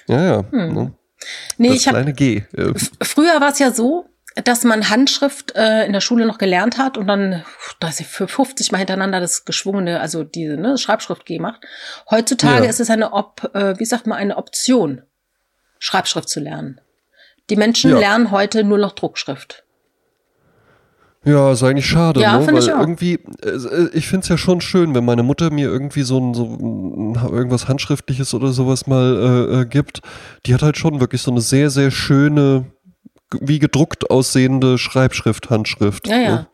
ja, ja. Hm. Ne? Nee, das ich kleine hab, G. Früher war es ja so, dass man Handschrift äh, in der Schule noch gelernt hat und dann, da ist für 50 Mal hintereinander das geschwungene, also diese ne, Schreibschrift gemacht. Heutzutage ja. ist es eine, Op, äh, wie sagt man, eine Option, Schreibschrift zu lernen. Die Menschen ja. lernen heute nur noch Druckschrift. Ja, ist eigentlich schade, ja, ne? Weil ich auch. irgendwie, äh, ich finde es ja schon schön, wenn meine Mutter mir irgendwie so ein, so irgendwas Handschriftliches oder sowas mal äh, äh, gibt. Die hat halt schon wirklich so eine sehr, sehr schöne, wie gedruckt aussehende Schreibschrift, Handschrift. Ja, ja. Ne?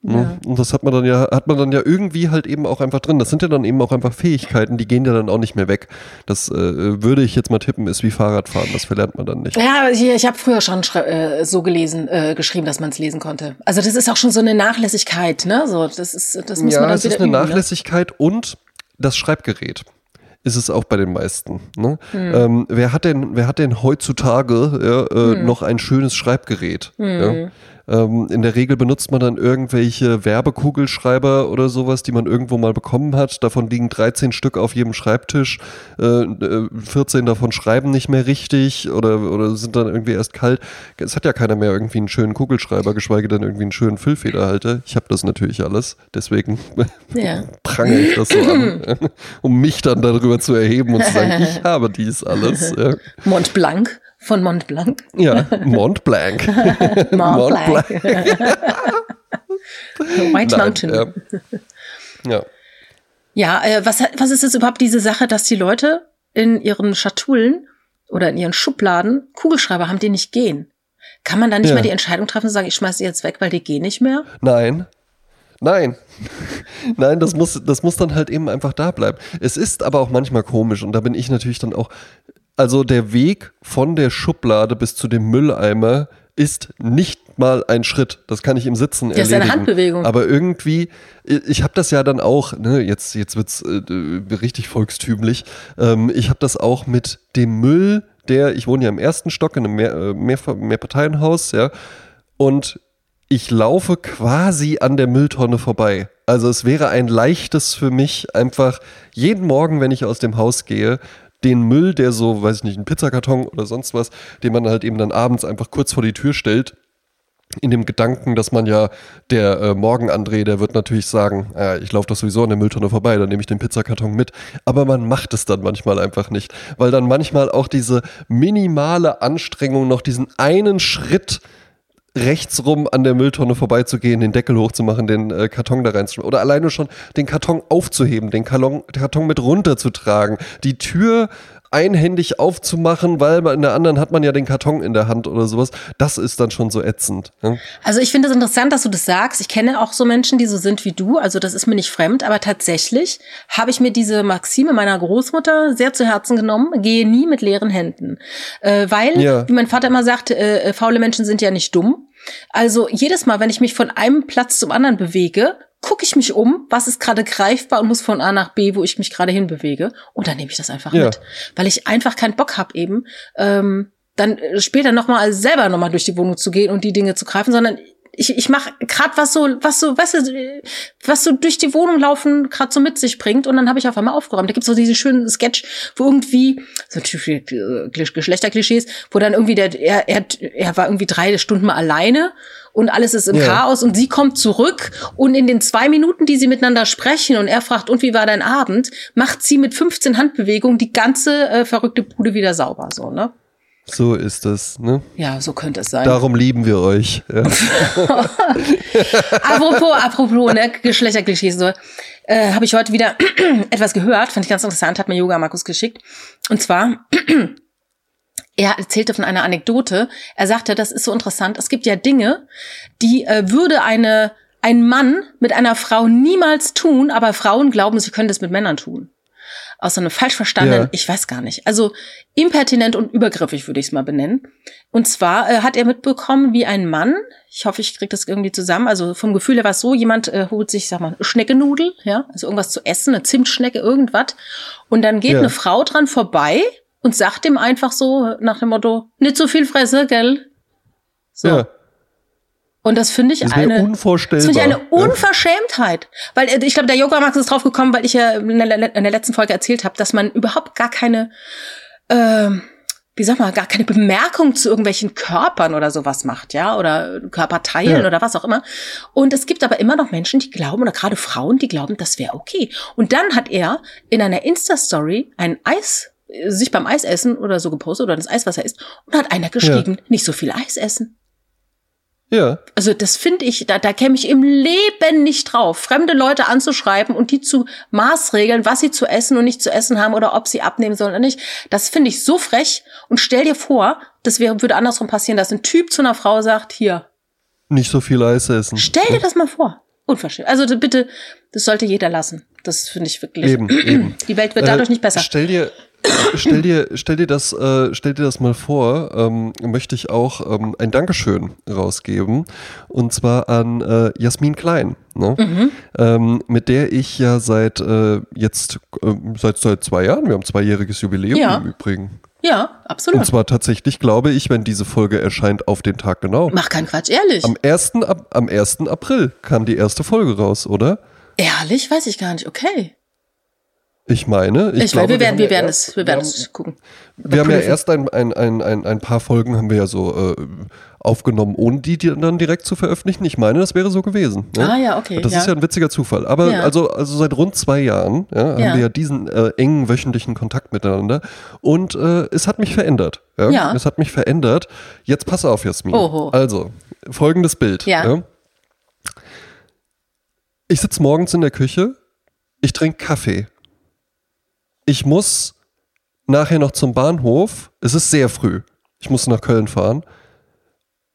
Ne? Ja. Und das hat man dann ja, hat man dann ja irgendwie halt eben auch einfach drin. Das sind ja dann eben auch einfach Fähigkeiten, die gehen ja dann auch nicht mehr weg. Das äh, würde ich jetzt mal tippen, ist wie Fahrradfahren. Das verlernt man dann nicht. Ja, ich, ich habe früher schon äh, so gelesen, äh, geschrieben, dass man es lesen konnte. Also das ist auch schon so eine Nachlässigkeit, ne? So, das ist, das muss ja, man dann es ist eine üben, ne? Nachlässigkeit ne? und das Schreibgerät ist es auch bei den meisten. Ne? Hm. Ähm, wer, hat denn, wer hat denn heutzutage ja, äh, hm. noch ein schönes Schreibgerät? Hm. Ja? Ähm, in der Regel benutzt man dann irgendwelche Werbekugelschreiber oder sowas, die man irgendwo mal bekommen hat. Davon liegen 13 Stück auf jedem Schreibtisch. Äh, 14 davon schreiben nicht mehr richtig oder, oder sind dann irgendwie erst kalt. Es hat ja keiner mehr irgendwie einen schönen Kugelschreiber, geschweige denn irgendwie einen schönen Füllfederhalter. Ich habe das natürlich alles. Deswegen ja. <laughs> prange ich das so an, <laughs> um mich dann darüber zu erheben und zu sagen, <laughs> ich habe dies alles. Ja. Mont Blanc von Mont Blanc. Ja, Mont Blanc. <laughs> Mont, Mont Blanc. <laughs> White Nein, Mountain. Ja. ja. Ja, äh, was, was ist jetzt überhaupt diese Sache, dass die Leute in ihren Schatullen oder in ihren Schubladen Kugelschreiber haben, die nicht gehen? Kann man dann nicht ja. mehr die Entscheidung treffen und sagen, ich schmeiße die jetzt weg, weil die gehen nicht mehr? Nein. Nein. Nein, das muss, das muss dann halt eben einfach da bleiben. Es ist aber auch manchmal komisch und da bin ich natürlich dann auch. Also der Weg von der Schublade bis zu dem Mülleimer ist nicht mal ein Schritt. Das kann ich im Sitzen das erledigen. Das ist eine Handbewegung. Aber irgendwie, ich habe das ja dann auch, ne, jetzt, jetzt wird's äh, richtig volkstümlich. Ähm, ich habe das auch mit dem Müll, der, ich wohne ja im ersten Stock in einem Mehr, äh, Mehr, Mehrparteienhaus, ja, und ich laufe quasi an der Mülltonne vorbei. Also es wäre ein leichtes für mich, einfach jeden Morgen, wenn ich aus dem Haus gehe, den Müll, der so, weiß ich nicht, ein Pizzakarton oder sonst was, den man halt eben dann abends einfach kurz vor die Tür stellt, in dem Gedanken, dass man ja, der äh, Morgen André, der wird natürlich sagen, äh, ich laufe doch sowieso an der Mülltonne vorbei, dann nehme ich den Pizzakarton mit. Aber man macht es dann manchmal einfach nicht, weil dann manchmal auch diese minimale Anstrengung noch diesen einen Schritt rechts rum an der Mülltonne vorbeizugehen, den Deckel hochzumachen, den äh, Karton da reinzuschmeißen oder alleine schon den Karton aufzuheben, den Karton, Karton mit runterzutragen, die Tür einhändig aufzumachen, weil in der anderen hat man ja den Karton in der Hand oder sowas. Das ist dann schon so ätzend. Ja? Also ich finde es interessant, dass du das sagst. Ich kenne auch so Menschen, die so sind wie du. Also das ist mir nicht fremd, aber tatsächlich habe ich mir diese Maxime meiner Großmutter sehr zu Herzen genommen. Gehe nie mit leeren Händen. Äh, weil, ja. wie mein Vater immer sagt, äh, äh faule Menschen sind ja nicht dumm. Also jedes Mal, wenn ich mich von einem Platz zum anderen bewege, gucke ich mich um, was ist gerade greifbar und muss von A nach B, wo ich mich gerade hinbewege. Und dann nehme ich das einfach ja. mit. Weil ich einfach keinen Bock habe eben, ähm, dann später nochmal selber nochmal durch die Wohnung zu gehen und die Dinge zu greifen, sondern ich, ich mache gerade was so, was so, weißt du, was so durch die Wohnung laufen gerade so mit sich bringt und dann habe ich auf einmal aufgeräumt. Da gibt's so diese schönen Sketch, wo irgendwie, so Geschlechterklischees, wo dann irgendwie der, er, er, er war irgendwie drei Stunden mal alleine und alles ist im ja. Chaos und sie kommt zurück und in den zwei Minuten, die sie miteinander sprechen und er fragt, und wie war dein Abend, macht sie mit 15 Handbewegungen die ganze äh, verrückte Bude wieder sauber, so, ne? So ist das, ne? Ja, so könnte es sein. Darum lieben wir euch. Ja. <laughs> apropos, apropos, ne, Geschlechterklischees, so, äh, habe ich heute wieder <clears throat> etwas gehört, fand ich ganz interessant, hat mir Yoga Markus geschickt. Und zwar, <clears throat> er erzählte von einer Anekdote. Er sagte, das ist so interessant. Es gibt ja Dinge, die äh, würde eine, ein Mann mit einer Frau niemals tun, aber Frauen glauben, sie können das mit Männern tun aus einem falsch verstandenen, ja. ich weiß gar nicht. Also impertinent und übergriffig würde ich es mal benennen. Und zwar äh, hat er mitbekommen, wie ein Mann, ich hoffe, ich kriege das irgendwie zusammen, also vom Gefühl her war es so, jemand äh, holt sich, sag mal, Schneckenudel, ja, also irgendwas zu essen, eine Zimtschnecke, irgendwas. Und dann geht ja. eine Frau dran vorbei und sagt ihm einfach so nach dem Motto, nicht so viel Fresse, gell? So. Ja. Und das finde ich, das eine, unvorstellbar. Das finde ich eine Unverschämtheit. Weil äh, ich glaube, der Yoga Max ist drauf gekommen, weil ich ja in der, in der letzten Folge erzählt habe, dass man überhaupt gar keine, äh, wie sag mal, gar keine Bemerkung zu irgendwelchen Körpern oder sowas macht, ja, oder Körperteilen ja. oder was auch immer. Und es gibt aber immer noch Menschen, die glauben, oder gerade Frauen, die glauben, das wäre okay. Und dann hat er in einer Insta-Story ein Eis sich beim Eisessen oder so gepostet oder das Eis, was er isst, und hat einer geschrieben, ja. nicht so viel Eis essen. Ja. Also das finde ich, da, da käme ich im Leben nicht drauf, fremde Leute anzuschreiben und die zu maßregeln, was sie zu essen und nicht zu essen haben oder ob sie abnehmen sollen oder nicht. Das finde ich so frech. Und stell dir vor, das wäre, würde andersrum passieren, dass ein Typ zu einer Frau sagt, hier. Nicht so viel Eis essen. Stell dir das mal vor. Unverschämt. Also bitte, das sollte jeder lassen. Das finde ich wirklich. Eben, eben. <clears throat> Die Welt wird dadurch äh, nicht besser. Stell dir, stell dir, stell dir das, äh, stell dir das mal vor, ähm, möchte ich auch ähm, ein Dankeschön rausgeben. Und zwar an äh, Jasmin Klein, ne? Mhm. Ähm, mit der ich ja seit äh, jetzt, äh, seit, seit zwei Jahren, wir haben zweijähriges Jubiläum ja. im Übrigen. Ja, absolut. Und zwar tatsächlich, glaube ich, wenn diese Folge erscheint, auf den Tag genau. Mach keinen Quatsch, ehrlich. Am 1. Ab, am 1. April kam die erste Folge raus, oder? Ehrlich? Weiß ich gar nicht. Okay. Ich meine, ich, Ich, glaube, wir werden, wir ja werden erst- es, wir werden es gucken. Wir haben ja erst ein, ein, ein, ein, ein paar Folgen haben wir ja so äh, aufgenommen, ohne die, die dann direkt zu veröffentlichen. Ich meine, das wäre so gewesen. Ne? Ah, ja, okay, Das ja. ist ja ein witziger Zufall. Aber Ja. also, also seit rund zwei Jahren ja, haben wir ja diesen äh, engen wöchentlichen Kontakt miteinander. Und äh, es hat mich verändert. Ja? Ja. Es hat mich verändert. Jetzt pass auf, Jasmin. Oho. Also, folgendes Bild. Ja. Ich sitze morgens in der Küche, ich trinke Kaffee. Ich muss nachher noch zum Bahnhof. Es ist sehr früh. Ich muss nach Köln fahren.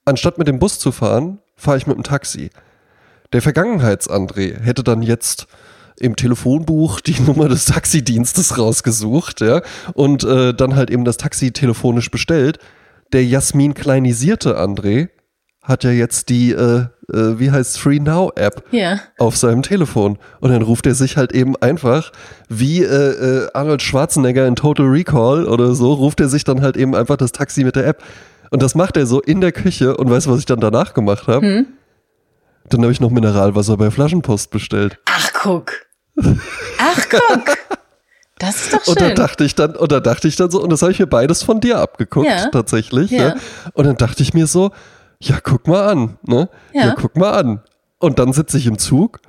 Anstatt mit dem Bus zu fahren, fahre ich mit dem Taxi. Der Vergangenheits-André hätte dann jetzt im Telefonbuch die <laughs> Nummer des Taxidienstes rausgesucht, ja, und äh, dann halt eben das Taxi telefonisch bestellt. Der Jasmin kleinisierte André hat ja jetzt die, äh, äh, wie heißt Free Now App Ja. auf seinem Telefon. Und dann ruft er sich halt eben einfach, wie äh, äh, Arnold Schwarzenegger in Total Recall oder so, ruft er sich dann halt eben einfach das Taxi mit der App. Und das macht er so in der Küche. Und weißt du, was ich dann danach gemacht habe? Hm? Dann habe ich noch Mineralwasser bei Flaschenpost bestellt. Ach, guck. Ach, guck. Das ist doch Und da schön. dachte ich dann, und da dachte ich dann so, und das habe ich mir beides von dir abgeguckt, Ja. tatsächlich. Ja. Ja. Und dann dachte ich mir so, ja, guck mal an, ne? Ja. guck mal an. Und dann sitze ich im Zug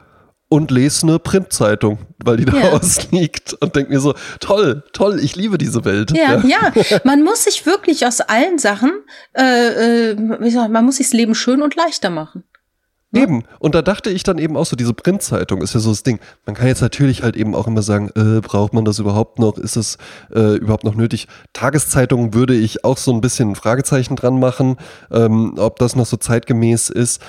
und lese eine Printzeitung, weil die da Ja. <laughs> ausliegt und denke mir so, toll, toll, ich liebe diese Welt. Ja, ja, <laughs> man muss sich wirklich aus allen Sachen, äh, äh, wie gesagt, man muss sich das Leben schön und leichter machen. Eben. Und da dachte ich dann eben auch so, diese Printzeitung ist ja so das Ding. Man kann jetzt natürlich halt eben auch immer sagen, äh, braucht man das überhaupt noch? Ist es äh, überhaupt noch nötig? Tageszeitungen würde ich auch so ein bisschen ein Fragezeichen dran machen, ähm, ob das noch so zeitgemäß ist.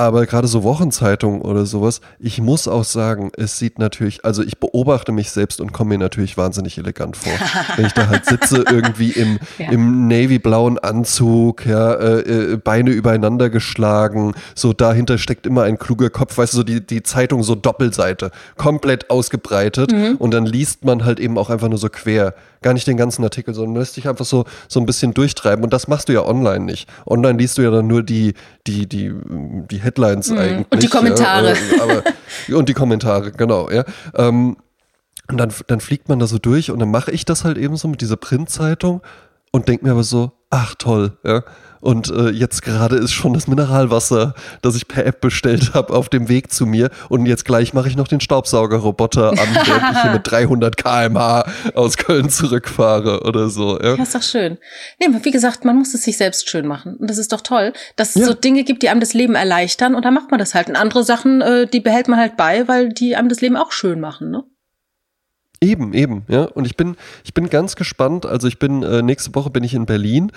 Aber gerade so Wochenzeitungen oder sowas, ich muss auch sagen, es sieht natürlich, also ich beobachte mich selbst und komme mir natürlich wahnsinnig elegant vor. <laughs> Wenn ich da halt sitze, irgendwie im, Ja. im navy-blauen Anzug, ja, äh, äh, Beine übereinander geschlagen, so dahinter steckt immer ein kluger Kopf, weißt du, so die, die Zeitung so Doppelseite, komplett ausgebreitet und dann liest man halt eben auch einfach nur so quer. Gar nicht den ganzen Artikel, sondern lässt dich einfach so, so ein bisschen durchtreiben. Und das machst du ja online nicht. Online liest du ja dann nur die, die, die, die Headlines eigentlich. Mhm. Und die Kommentare. Ja, äh, aber, und die Kommentare, genau, ja. Ähm, und dann, dann fliegt man da so durch und dann mache ich das halt eben so mit dieser Printzeitung und denke mir aber so, ach toll, ja. Und äh, jetzt gerade ist schon das Mineralwasser, das ich per App bestellt habe, auf dem Weg zu mir. Und jetzt gleich mache ich noch den Staubsaugerroboter an, <laughs> während ich hier mit 300 km/h aus Köln zurückfahre oder so. Ja. Ja, ist doch schön. Nee, aber wie gesagt, man muss es sich selbst schön machen. Und das ist doch toll, dass es Ja. so Dinge gibt, die einem das Leben erleichtern und dann macht man das halt. Und andere Sachen, äh, die behält man halt bei, weil die einem das Leben auch schön machen, ne? Eben, eben, ja. Und ich bin, ich bin ganz gespannt. Also ich bin, äh, nächste Woche bin ich in Berlin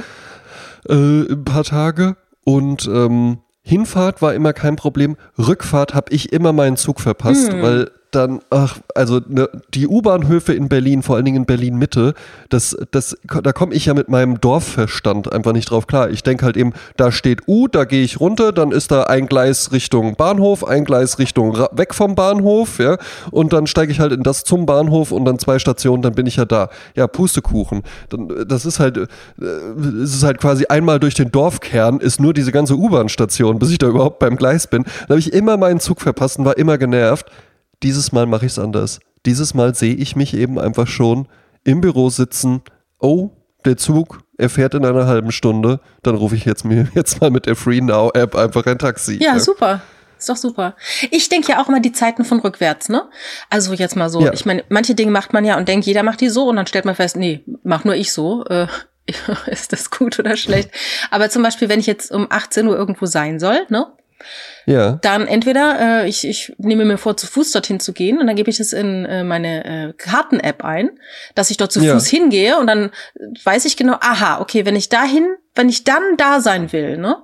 äh, ein paar Tage und ähm, Hinfahrt war immer kein Problem. Rückfahrt habe ich immer meinen Zug verpasst, weil dann, ach, also ne, die U-Bahnhöfe in Berlin, vor allen Dingen in Berlin Mitte, das, das, da komme ich ja mit meinem Dorfverstand einfach nicht drauf klar. Ich denke halt eben, da steht U, da gehe ich runter, dann ist da ein Gleis Richtung Bahnhof, ein Gleis Richtung weg vom Bahnhof, ja, und dann steige ich halt in das zum Bahnhof und dann zwei Stationen, dann bin ich ja da. Ja, Pustekuchen. Dann, das ist halt, äh, es ist halt quasi einmal durch den Dorfkern ist nur diese ganze U-Bahn-Station, bis ich da überhaupt beim Gleis bin. Dann habe ich immer meinen Zug verpasst und war immer genervt. Dieses Mal mache ich es anders. Dieses Mal sehe ich mich eben einfach schon im Büro sitzen. Oh, der Zug, er fährt in einer halben Stunde. Dann rufe ich jetzt mir <laughs> jetzt mal mit der Free Now App einfach ein Taxi. Ja, super. Ist doch super. Ich denke ja auch immer die Zeiten von rückwärts, ne? Also jetzt mal so, Ja. ich meine, manche Dinge macht man ja und denkt, jeder macht die so und dann stellt man fest, nee, mach nur ich so. Äh, <laughs> ist das gut oder schlecht? Aber zum Beispiel, wenn ich jetzt um 18 Uhr irgendwo sein soll, ne? Ja. Dann entweder, äh, ich, ich nehme mir vor, zu Fuß dorthin zu gehen und dann gebe ich es in äh, meine äh, Karten-App ein, dass ich dort zu Ja. Fuß hingehe und dann weiß ich genau, aha, okay, wenn ich dahin, wenn ich dann da sein will, ne,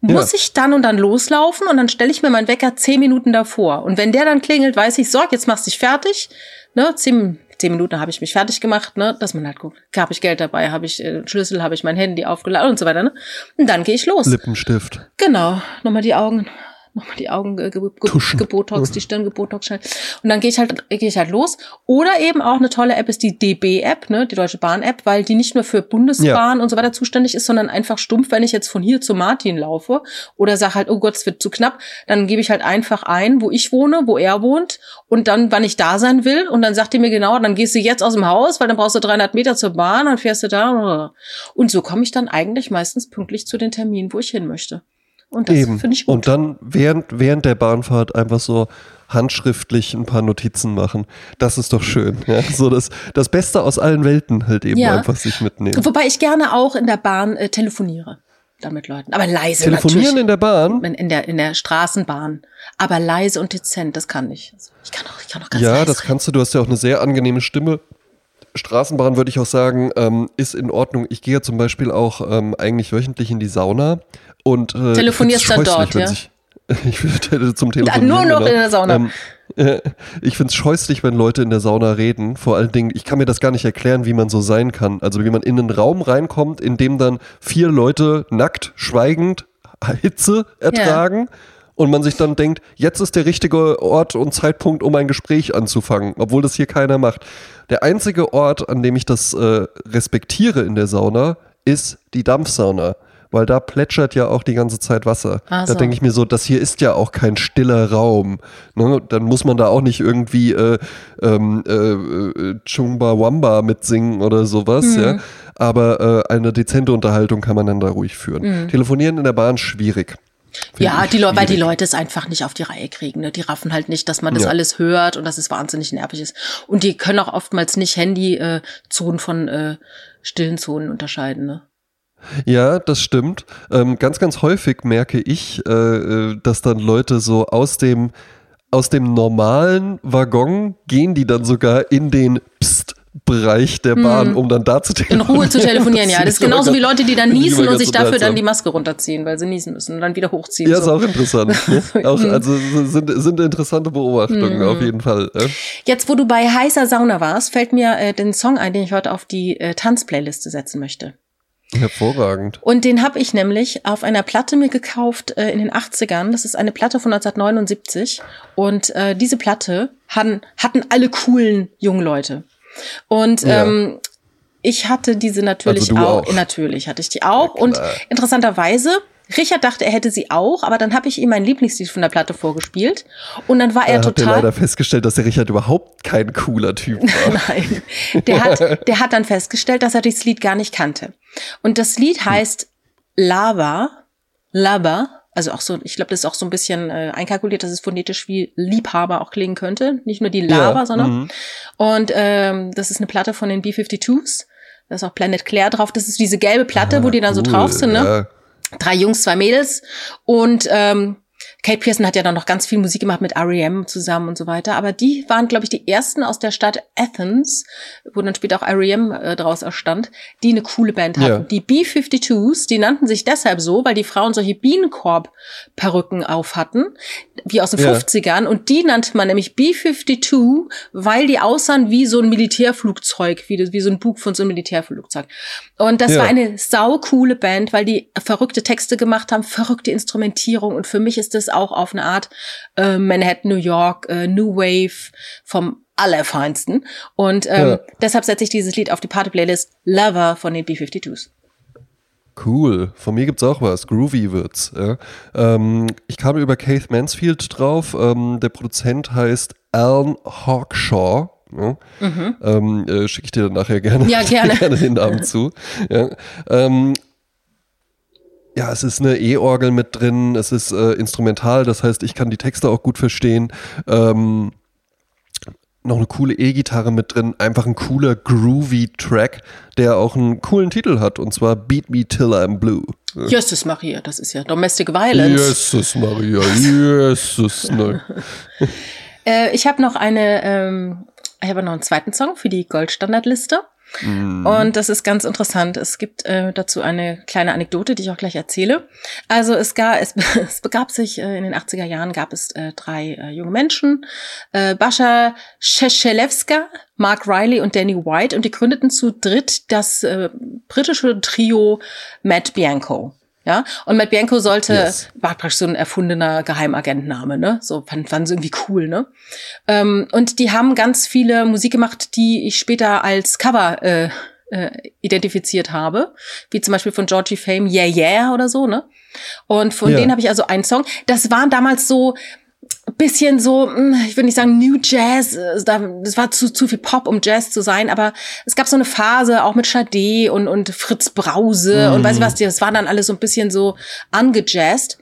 muss Ja. ich dann und dann loslaufen und dann stelle ich mir meinen Wecker zehn Minuten davor. Und wenn der dann klingelt, weiß ich, so, jetzt machst du dich fertig, ne, zehn, zehn Minuten habe ich mich fertig gemacht, ne, dass man halt guckt, habe ich Geld dabei, habe ich äh, Schlüssel, habe ich mein Handy aufgeladen und so weiter, ne, und dann gehe ich los. Lippenstift. Genau, nochmal die Augen nochmal die Augen ge ge ge gebotox, die Stirn gebotox schnell. Und dann gehe ich halt, gehe ich halt los. Oder eben auch eine tolle App ist die DB-App, ne, die Deutsche Bahn-App, weil die nicht nur für Bundesbahn ja. und so weiter zuständig ist, sondern einfach stumpf, wenn ich jetzt von hier zu Martin laufe oder sag halt, oh Gott, es wird zu knapp, dann gebe ich halt einfach ein, wo ich wohne, wo er wohnt und dann, wann ich da sein will und dann sagt die mir genau, dann gehst du jetzt aus dem Haus, weil dann brauchst du 300 Meter zur Bahn, dann fährst du da und so komme ich dann eigentlich meistens pünktlich zu den Terminen, wo ich hin möchte. Und das finde ich gut. Und dann während, während der Bahnfahrt einfach so handschriftlich ein paar Notizen machen. Das ist doch schön. Ja? So das, das Beste aus allen Welten halt eben ja. einfach sich mitnehmen. Wobei ich gerne auch in der Bahn äh, telefoniere da mit Leuten. Aber leise Telefonieren natürlich. in der Bahn? In der, in der Straßenbahn. Aber leise und dezent, das kann ich. Also ich kann auch, ich kann auch ganz Ja, das kannst du. Du hast ja auch eine sehr angenehme Stimme. Straßenbahn würde ich auch sagen, ähm, ist in Ordnung. Ich gehe ja zum Beispiel auch ähm, eigentlich wöchentlich in die Sauna und äh, telefonierst dann dort, ja? Sich, <laughs> ich würde zum Telefonieren. Ja, nur noch genau. in der Sauna. Ähm, äh, ich finde es scheußlich, wenn Leute in der Sauna reden. Vor allen Dingen, ich kann mir das gar nicht erklären, wie man so sein kann. Also wie man in einen Raum reinkommt, in dem dann vier Leute nackt, schweigend Hitze ertragen. Ja und man sich dann denkt, jetzt ist der richtige Ort und Zeitpunkt, um ein Gespräch anzufangen, obwohl das hier keiner macht. Der einzige Ort, an dem ich das äh, respektiere in der Sauna, ist die Dampfsauna weil da plätschert ja auch die ganze Zeit Wasser. Ach da denke ich mir so, das hier ist ja auch kein stiller Raum. Ne? Dann muss man da auch nicht irgendwie äh, ähm, äh, äh, Chumbawamba mitsingen oder sowas, mhm. ja. Aber äh, eine dezente Unterhaltung kann man dann da ruhig führen. Mhm. Telefonieren in der Bahn schwierig. Ja, die Leute, weil die Leute es einfach nicht auf die Reihe kriegen. Ne? Die raffen halt nicht, dass man das ja. alles hört und dass es wahnsinnig nervig ist. Und die können auch oftmals nicht Handy-Zonen äh, von äh, stillen Zonen unterscheiden. Ne? Ja, das stimmt. Ähm, ganz, ganz häufig merke ich, äh, äh, dass dann Leute so aus dem, aus dem normalen Waggon gehen die dann sogar in den Psst. Bereich der Bahn, mhm. um dann da zu telefonieren. In Ruhe zu telefonieren, ja. <laughs> Das ist genauso wie Leute, die dann niesen und sich dafür dann die Maske runterziehen, weil sie niesen müssen und dann wieder hochziehen. Ja, so. ist auch interessant. <laughs> Ne? auch, also sind, sind interessante Beobachtungen, mhm. auf jeden Fall. Jetzt, wo du bei heißer Sauna warst, fällt mir äh, den Song ein, den ich heute auf die äh, Tanzplayliste setzen möchte. Hervorragend. Und den habe ich nämlich auf einer Platte mir gekauft äh, in den 80ern. Das ist eine Platte von 1979. Und äh, diese Platte hatten, hatten alle coolen jungen Leute. Und ja. ähm, ich hatte diese natürlich also auch, auch. Natürlich hatte ich die auch. Und interessanterweise Richard dachte, er hätte sie auch, aber dann habe ich ihm mein Lieblingslied von der Platte vorgespielt und dann war er da total. Er leider festgestellt, dass der Richard überhaupt kein cooler Typ war. <laughs> Nein, der hat, der hat dann festgestellt, dass er das Lied gar nicht kannte. Und das Lied hm. heißt Lava, Lava, also auch so, ich glaube, das ist auch so ein bisschen äh, einkalkuliert, dass es phonetisch wie Liebhaber auch klingen könnte, nicht nur die Lava, ja, sondern mhm. und ähm, das ist eine Platte von den B52s. Da ist auch Planet Claire drauf. Das ist diese gelbe Platte, ah, wo die dann cool, so drauf sind, ne? Ja drei Jungs, zwei Mädels und ähm, Kate Pearson hat ja dann noch ganz viel Musik gemacht mit R.E.M. zusammen und so weiter. Aber die waren, glaube ich, die ersten aus der Stadt Athens, wo dann später auch R.E.M. Äh, draus erstand, die eine coole Band hatten. Ja. Die B-52s, die nannten sich deshalb so, weil die Frauen solche Bienenkorb-Perücken auf hatten, wie aus den ja. 50ern. Und die nannte man nämlich B-52, weil die aussahen wie so ein Militärflugzeug, wie, wie so ein Bug von so einem Militärflugzeug. Und das ja. war eine saukoole Band, weil die verrückte Texte gemacht haben, verrückte Instrumentierung. Und für mich ist das auch auf eine Art äh, Manhattan, New York, äh, New Wave vom allerfeinsten. Und ähm, ja. deshalb setze ich dieses Lied auf die Party-Playlist Lover von den B-52s. Cool. Von mir gibt's auch was. Groovy wird's. Ja. Ähm, ich kam über Keith Mansfield drauf. Ähm, der Produzent heißt Alan Hawkshaw. Ja. Mhm. Ähm, äh, Schicke ich dir dann nachher gerne, ja, gerne. <laughs> gerne den Namen zu. Ja. Ja, es ist eine E-Orgel mit drin, es ist äh, instrumental, das heißt, ich kann die Texte auch gut verstehen. Ähm, noch eine coole E-Gitarre mit drin, einfach ein cooler, groovy Track, der auch einen coolen Titel hat, und zwar Beat Me Till I'm Blue. Jesus Maria, das ist ja Domestic Violence. Jesus Maria, Jesus, ne. <laughs> äh, ich habe noch eine, ähm, ich habe noch einen zweiten Song für die Goldstandardliste. Mhm. Und das ist ganz interessant. Es gibt äh, dazu eine kleine Anekdote, die ich auch gleich erzähle. Also es, gab, es, <laughs> es begab sich äh, in den 80er Jahren gab es äh, drei äh, junge Menschen, äh, Bascha Szechelewska, Mark Riley und Danny White und die gründeten zu dritt das äh, britische Trio Matt Bianco. Ja, und Matt Bianco sollte, yes. war praktisch so ein erfundener Geheimagentname, ne? So fand, fanden sie irgendwie cool, ne? Ähm, und die haben ganz viele Musik gemacht, die ich später als Cover äh, äh, identifiziert habe, wie zum Beispiel von Georgie Fame Yeah Yeah oder so, ne? Und von ja. denen habe ich also einen Song. Das waren damals so bisschen so, hm, ich würde nicht sagen New Jazz, äh, das war zu, zu viel Pop, um Jazz zu sein, aber es gab so eine Phase auch mit Sade und, und Fritz Brause mm. und weiß ich was, das war dann alles so ein bisschen so angejazzt.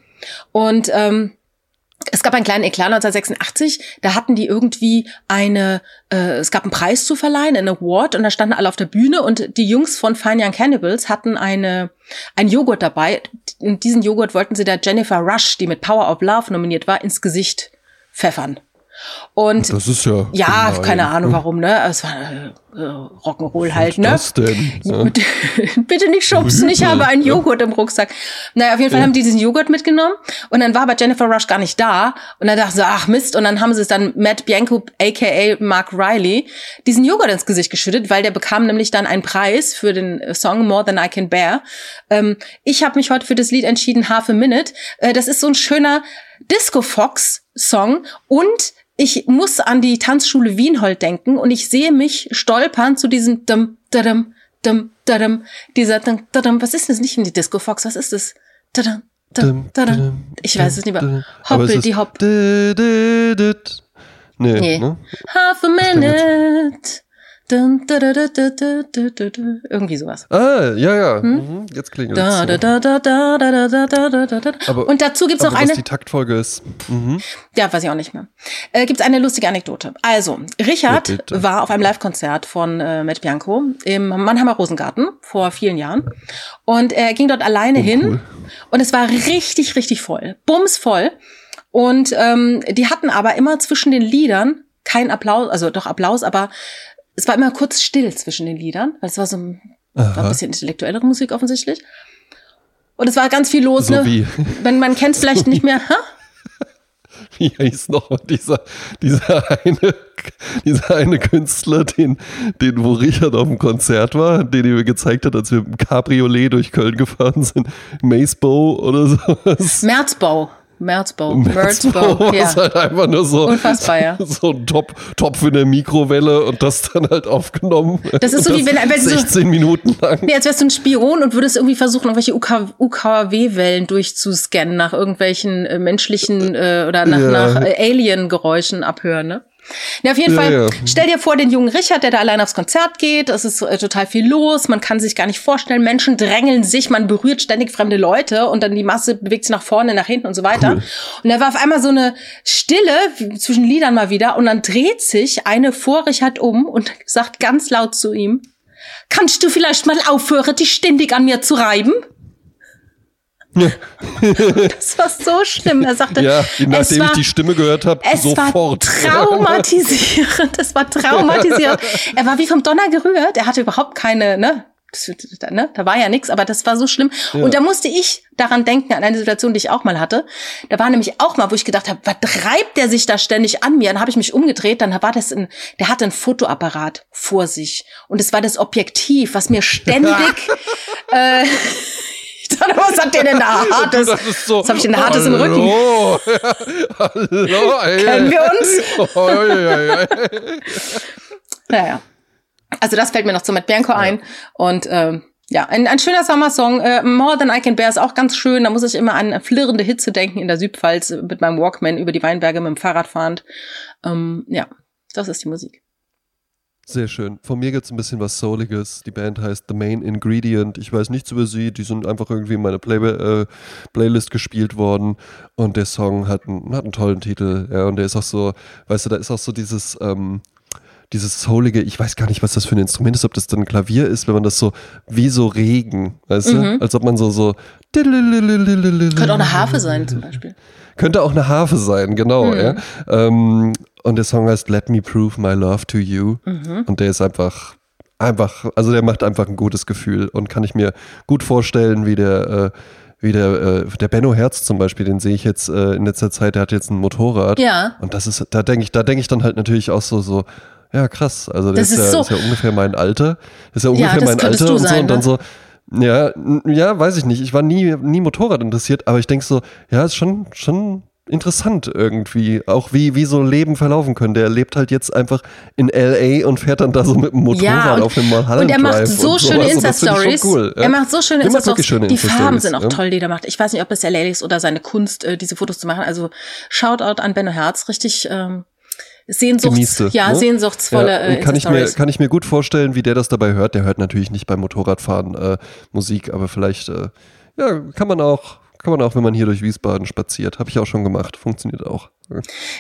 Und ähm, es gab einen kleinen Eklat 1986, da hatten die irgendwie eine, äh, es gab einen Preis zu verleihen, einen Award, und da standen alle auf der Bühne und die Jungs von Fine Young Cannibals hatten eine, ein Joghurt dabei. In diesen Joghurt wollten sie der Jennifer Rush, die mit Power of Love nominiert war, ins Gesicht pfeffern. Und das ist ja. Ja, gemein. keine Ahnung warum, ne? Es war äh, Rock'n'Roll halt, ne? Was denn? Ja. <laughs> Bitte nicht schubsen, ich habe einen Joghurt im Rucksack. Naja, auf jeden Fall ja. haben die diesen Joghurt mitgenommen und dann war aber Jennifer Rush gar nicht da und dann dachte sie, ach Mist, und dann haben sie es dann Matt Bianco, aka Mark Riley, diesen Joghurt ins Gesicht geschüttet, weil der bekam nämlich dann einen Preis für den Song More Than I Can Bear. Ähm, ich habe mich heute für das Lied entschieden, Half a Minute. Äh, das ist so ein schöner Disco Fox Song und ich muss an die Tanzschule Wienhold denken und ich sehe mich stolpern zu diesem dum, dadum, dum, dadum, dieser dum, dadum, was ist das? Nicht in die Disco Fox, was ist das? Dadum, dadum, dadum. Ich weiß es nicht mehr. Hoppel, die Hopp. Nee, nee. Ne? Half a minute. Irgendwie sowas. Ah, ja, ja. Hm? Jetzt klingelt es. Und dazu gibt's noch eine. Was die Taktfolge ist. Mhm. Ja, weiß ich auch nicht mehr. Äh, gibt's eine lustige Anekdote. Also, Richard ja, war auf einem Live-Konzert von äh, Matt Bianco im Mannheimer Rosengarten vor vielen Jahren. Und er ging dort alleine oh, hin. Cool. Und es war richtig, richtig voll. Bumsvoll. Und ähm, die hatten aber immer zwischen den Liedern kein Applaus, also doch Applaus, aber es war immer kurz still zwischen den Liedern, weil es war so ein, war ein bisschen intellektuellere Musik offensichtlich. Und es war ganz viel los, so ne? Wie? Wenn man kennt es vielleicht so nicht mehr. Ha? <laughs> Wie hieß noch dieser, dieser eine, dieser eine Künstler, den, den, wo Richard auf dem Konzert war, den er mir gezeigt hat, als wir im Cabriolet durch Köln gefahren sind. Macebow oder sowas. Merzbau. Merzbau. Merzbau, <laughs> ja. ist halt einfach nur so, Unfassbar, ja. <laughs> so ein Top, Topf in der Mikrowelle und das dann halt aufgenommen. Das ist so wie wenn, wenn 16 so, Minuten lang. Nee, als wärst du ein Spion und würdest irgendwie versuchen, irgendwelche UK, UKW-Wellen durchzuscannen nach irgendwelchen äh, menschlichen äh, oder nach, ja. nach äh, Alien-Geräuschen abhören, ne? Ja, auf jeden ja, Fall, ja. stell dir vor, den jungen Richard, der da allein aufs Konzert geht, es ist äh, total viel los, man kann sich gar nicht vorstellen, Menschen drängeln sich, man berührt ständig fremde Leute und dann die Masse bewegt sich nach vorne, nach hinten und so weiter. Cool. Und da war auf einmal so eine Stille zwischen Liedern mal wieder und dann dreht sich eine vor Richard um und sagt ganz laut zu ihm, kannst du vielleicht mal aufhören, dich ständig an mir zu reiben? <laughs> das war so schlimm. Er sagte, ja, nachdem war, ich die Stimme gehört habe, sofort. Es war traumatisierend. Das war traumatisierend. er war wie vom Donner gerührt. Er hatte überhaupt keine, ne, ne, da war ja nichts, aber das war so schlimm. Ja. Und da musste ich daran denken, an eine Situation, die ich auch mal hatte. Da war nämlich auch mal, wo ich gedacht habe, was treibt der sich da ständig an mir? Dann habe ich mich umgedreht, dann war das ein, der hatte ein Fotoapparat vor sich. Und es war das Objektiv, was mir ständig <laughs> äh, dachte, was hat der denn da <laughs> Hartes? Das so, was habe ich denn Hartes im Rücken? <laughs> Hallo, ey. Kennen wir uns? naja. Also das fällt mir noch zu Matt Bianco ein. Ja. Und ähm, ja, ein, ein schöner Sommersong. Äh, More Than I Can Bear ist auch ganz schön. Da muss ich immer an flirrende Hitze denken in der Südpfalz mit meinem Walkman über die Weinberge mit dem Fahrrad fahrend. Ähm, ja, das ist die Musik. Sehr schön. Von mir gibt es ein bisschen was Souliges. Die Band heißt The Main Ingredient. Ich weiß nichts über sie. Die sind einfach irgendwie in meiner Play äh, Playlist gespielt worden. Und der Song hat, ein, hat einen tollen Titel. Ja, und der ist auch so, weißt du, da ist auch so dieses, ähm, dieses soulige, ich weiß gar nicht, was das für ein Instrument ist, ob das dann ein Klavier ist, wenn man das so, wie so Regen, weißt mhm. du? Als ob man so, so. Könnte auch eine Harfe sein, zum Beispiel. Könnte auch eine Harfe sein, genau. Mhm. Ja. Ähm, und der Song heißt Let Me Prove My Love to You. Mhm. Und der ist einfach, einfach, also der macht einfach ein gutes Gefühl und kann ich mir gut vorstellen, wie der, äh, wie der, äh, der Benno Herz zum Beispiel, den sehe ich jetzt äh, in letzter Zeit, der hat jetzt ein Motorrad. Ja. Und das ist, da denke ich, da denke ich dann halt natürlich auch so, so, ja, krass. Also das, das ist, ja, so. ist ja ungefähr mein Alter. Das ist ja ungefähr ja, mein Alter und so. Sein, und dann ne? so, Ja, ja, weiß ich nicht. Ich war nie, nie Motorrad interessiert, aber ich denke so, ja, ist schon, schon interessant irgendwie, auch wie, wie so Leben verlaufen können. Der lebt halt jetzt einfach in L.A. und fährt dann da so mit dem Motorrad ja, und, auf dem Mulholland Und er macht so schöne also, Insta-Stories. Cool, ja. Er macht so schöne Insta-Stories. Die Farben sind auch ja. toll, die er macht. Ich weiß nicht, ob es L.A. ist oder seine Kunst, äh, diese Fotos zu machen. Also Shoutout an Benno Herz, richtig ähm, Sehnsuchts, ja, ne? sehnsuchtsvolle ja, äh, kann ich mir Kann ich mir gut vorstellen, wie der das dabei hört. Der hört natürlich nicht beim Motorradfahren äh, Musik, aber vielleicht äh, ja, kann man auch kann man auch, wenn man hier durch Wiesbaden spaziert. Habe ich auch schon gemacht. Funktioniert auch.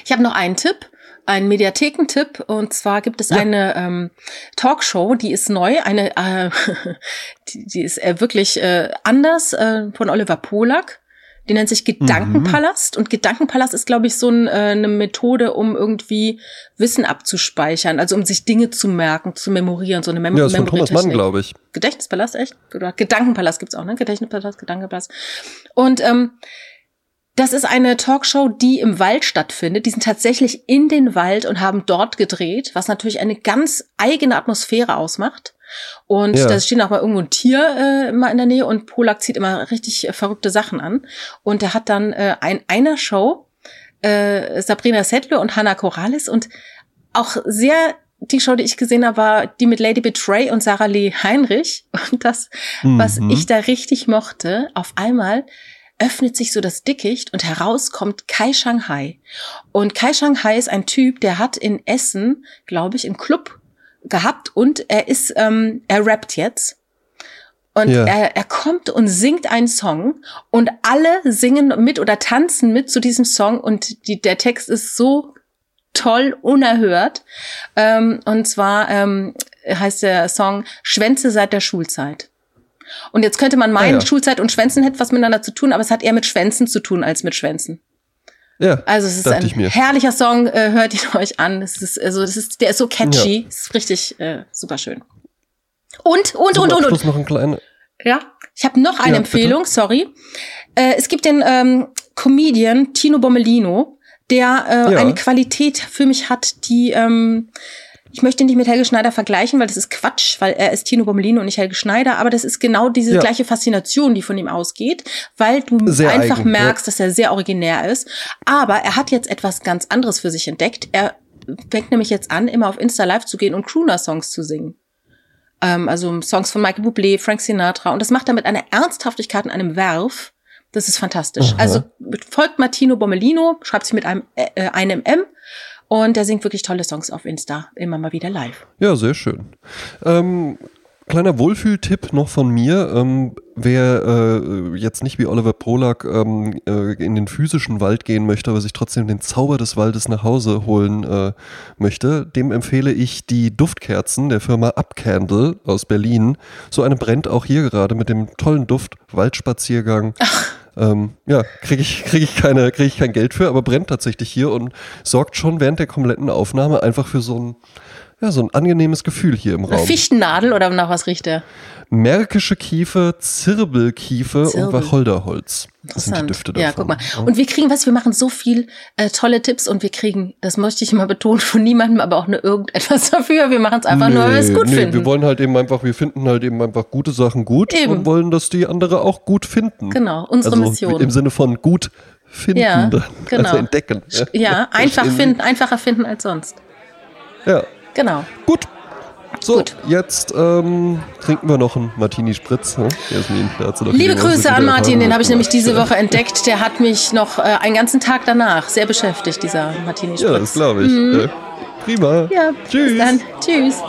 Ich habe noch einen Tipp, einen Mediathekentipp. Und zwar gibt es ja. eine ähm, Talkshow, die ist neu, eine, äh, <laughs> die, die ist äh, wirklich äh, anders äh, von Oliver Polak. Die nennt sich Gedankenpalast. Mhm. Und Gedankenpalast ist, glaube ich, so ein, äh, eine Methode, um irgendwie Wissen abzuspeichern, also um sich Dinge zu merken, zu memorieren, so eine Mem Ja, ist von Thomas Mann, glaube ich. Gedächtnispalast, echt? Gedankenpalast gibt's auch, ne? Gedächtnispalast, Gedankenpalast. Und ähm, das ist eine Talkshow, die im Wald stattfindet. Die sind tatsächlich in den Wald und haben dort gedreht, was natürlich eine ganz eigene Atmosphäre ausmacht. Und ja. da steht auch mal irgendwo ein Tier äh, mal in der Nähe und Polak zieht immer richtig äh, verrückte Sachen an. Und er hat dann äh, ein einer Show äh, Sabrina Settler und Hannah Corrales und auch sehr die Show, die ich gesehen habe, war die mit Lady Betray und Sarah Lee Heinrich. <laughs> Und das, mhm. was ich da richtig mochte, auf einmal öffnet sich so das Dickicht und heraus kommt Kai Shanghai. Und Kai Shanghai ist ein Typ, der hat in Essen, glaube ich, im Club gehabt und er ist, ähm, er rappt jetzt. Und ja. er, er kommt und singt einen Song und alle singen mit oder tanzen mit zu diesem Song und die, der Text ist so toll, unerhört. Ähm, und zwar ähm, heißt der Song Schwänze seit der Schulzeit. Und jetzt könnte man meinen, ah, ja. Schulzeit und Schwänzen hätte was miteinander zu tun, aber es hat eher mit Schwänzen zu tun als mit Schwänzen. Ja, also es ist ein herrlicher Song, äh, hört ihn <laughs> euch an. Es ist also das ist der ist so catchy, ja. ist richtig äh, super schön. Und und und und und. noch ein kleiner. Ja, ich habe noch eine ja, Empfehlung, bitte? sorry. Äh, es gibt den ähm, Comedian Tino Bommelino, der äh, ja. eine Qualität für mich hat, die ähm, ich möchte ihn nicht mit Helge Schneider vergleichen, weil das ist Quatsch, weil er ist Tino Bommelino und nicht Helge Schneider, aber das ist genau diese ja. gleiche Faszination, die von ihm ausgeht, weil du sehr einfach eigen, merkst, ja. dass er sehr originär ist. Aber er hat jetzt etwas ganz anderes für sich entdeckt. Er fängt nämlich jetzt an, immer auf Insta Live zu gehen und Crooner-Songs zu singen. Ähm, also Songs von Michael Bublé, Frank Sinatra. Und das macht er mit einer Ernsthaftigkeit und einem Werf. Das ist fantastisch. Aha. Also folgt Martino Bommelino, schreibt sich mit einem, äh, äh einem M und er singt wirklich tolle Songs auf Insta, immer mal wieder live. Ja, sehr schön. Ähm, kleiner Wohlfühltipp noch von mir. Ähm, wer äh, jetzt nicht wie Oliver Polak ähm, äh, in den physischen Wald gehen möchte, aber sich trotzdem den Zauber des Waldes nach Hause holen äh, möchte, dem empfehle ich die Duftkerzen der Firma Upcandle aus Berlin. So eine brennt auch hier gerade mit dem tollen Duft Waldspaziergang. Ach ähm, ja, kriege ich, krieg ich, keine, krieg ich kein Geld für, aber brennt tatsächlich hier und sorgt schon während der kompletten Aufnahme einfach für so ein, ja, so ein angenehmes Gefühl hier im Raum. Fichtennadel oder nach was riecht der? Märkische Kiefe, Zirbelkiefe Zirbel. und Wacholderholz. Das sind die Düfte davon. Ja, guck mal. Und wir kriegen, was wir machen, so viel äh, tolle Tipps und wir kriegen, das möchte ich mal betonen, von niemandem, aber auch nur irgendetwas <laughs> dafür. Wir machen es einfach nee, nur, weil wir es gut nee, finden. Wir wollen halt eben einfach, wir finden halt eben einfach gute Sachen gut eben. und wollen, dass die andere auch gut finden. Genau, unsere also Mission. Im Sinne von gut finden, ja, <laughs> also genau. also entdecken. Ja, ja <laughs> einfach finden, einfacher finden als sonst. Ja. Genau. Gut. So, Gut. jetzt ähm, trinken wir noch einen Martini Spritz. Ne? Liebe Grüße an Martin, den habe ich nämlich diese Woche entdeckt. Der hat mich noch äh, einen ganzen Tag danach sehr beschäftigt, dieser Martini Spritz. Ja, das glaube ich. Mhm. prima. Ja, Tschüss. dann. Tschüss.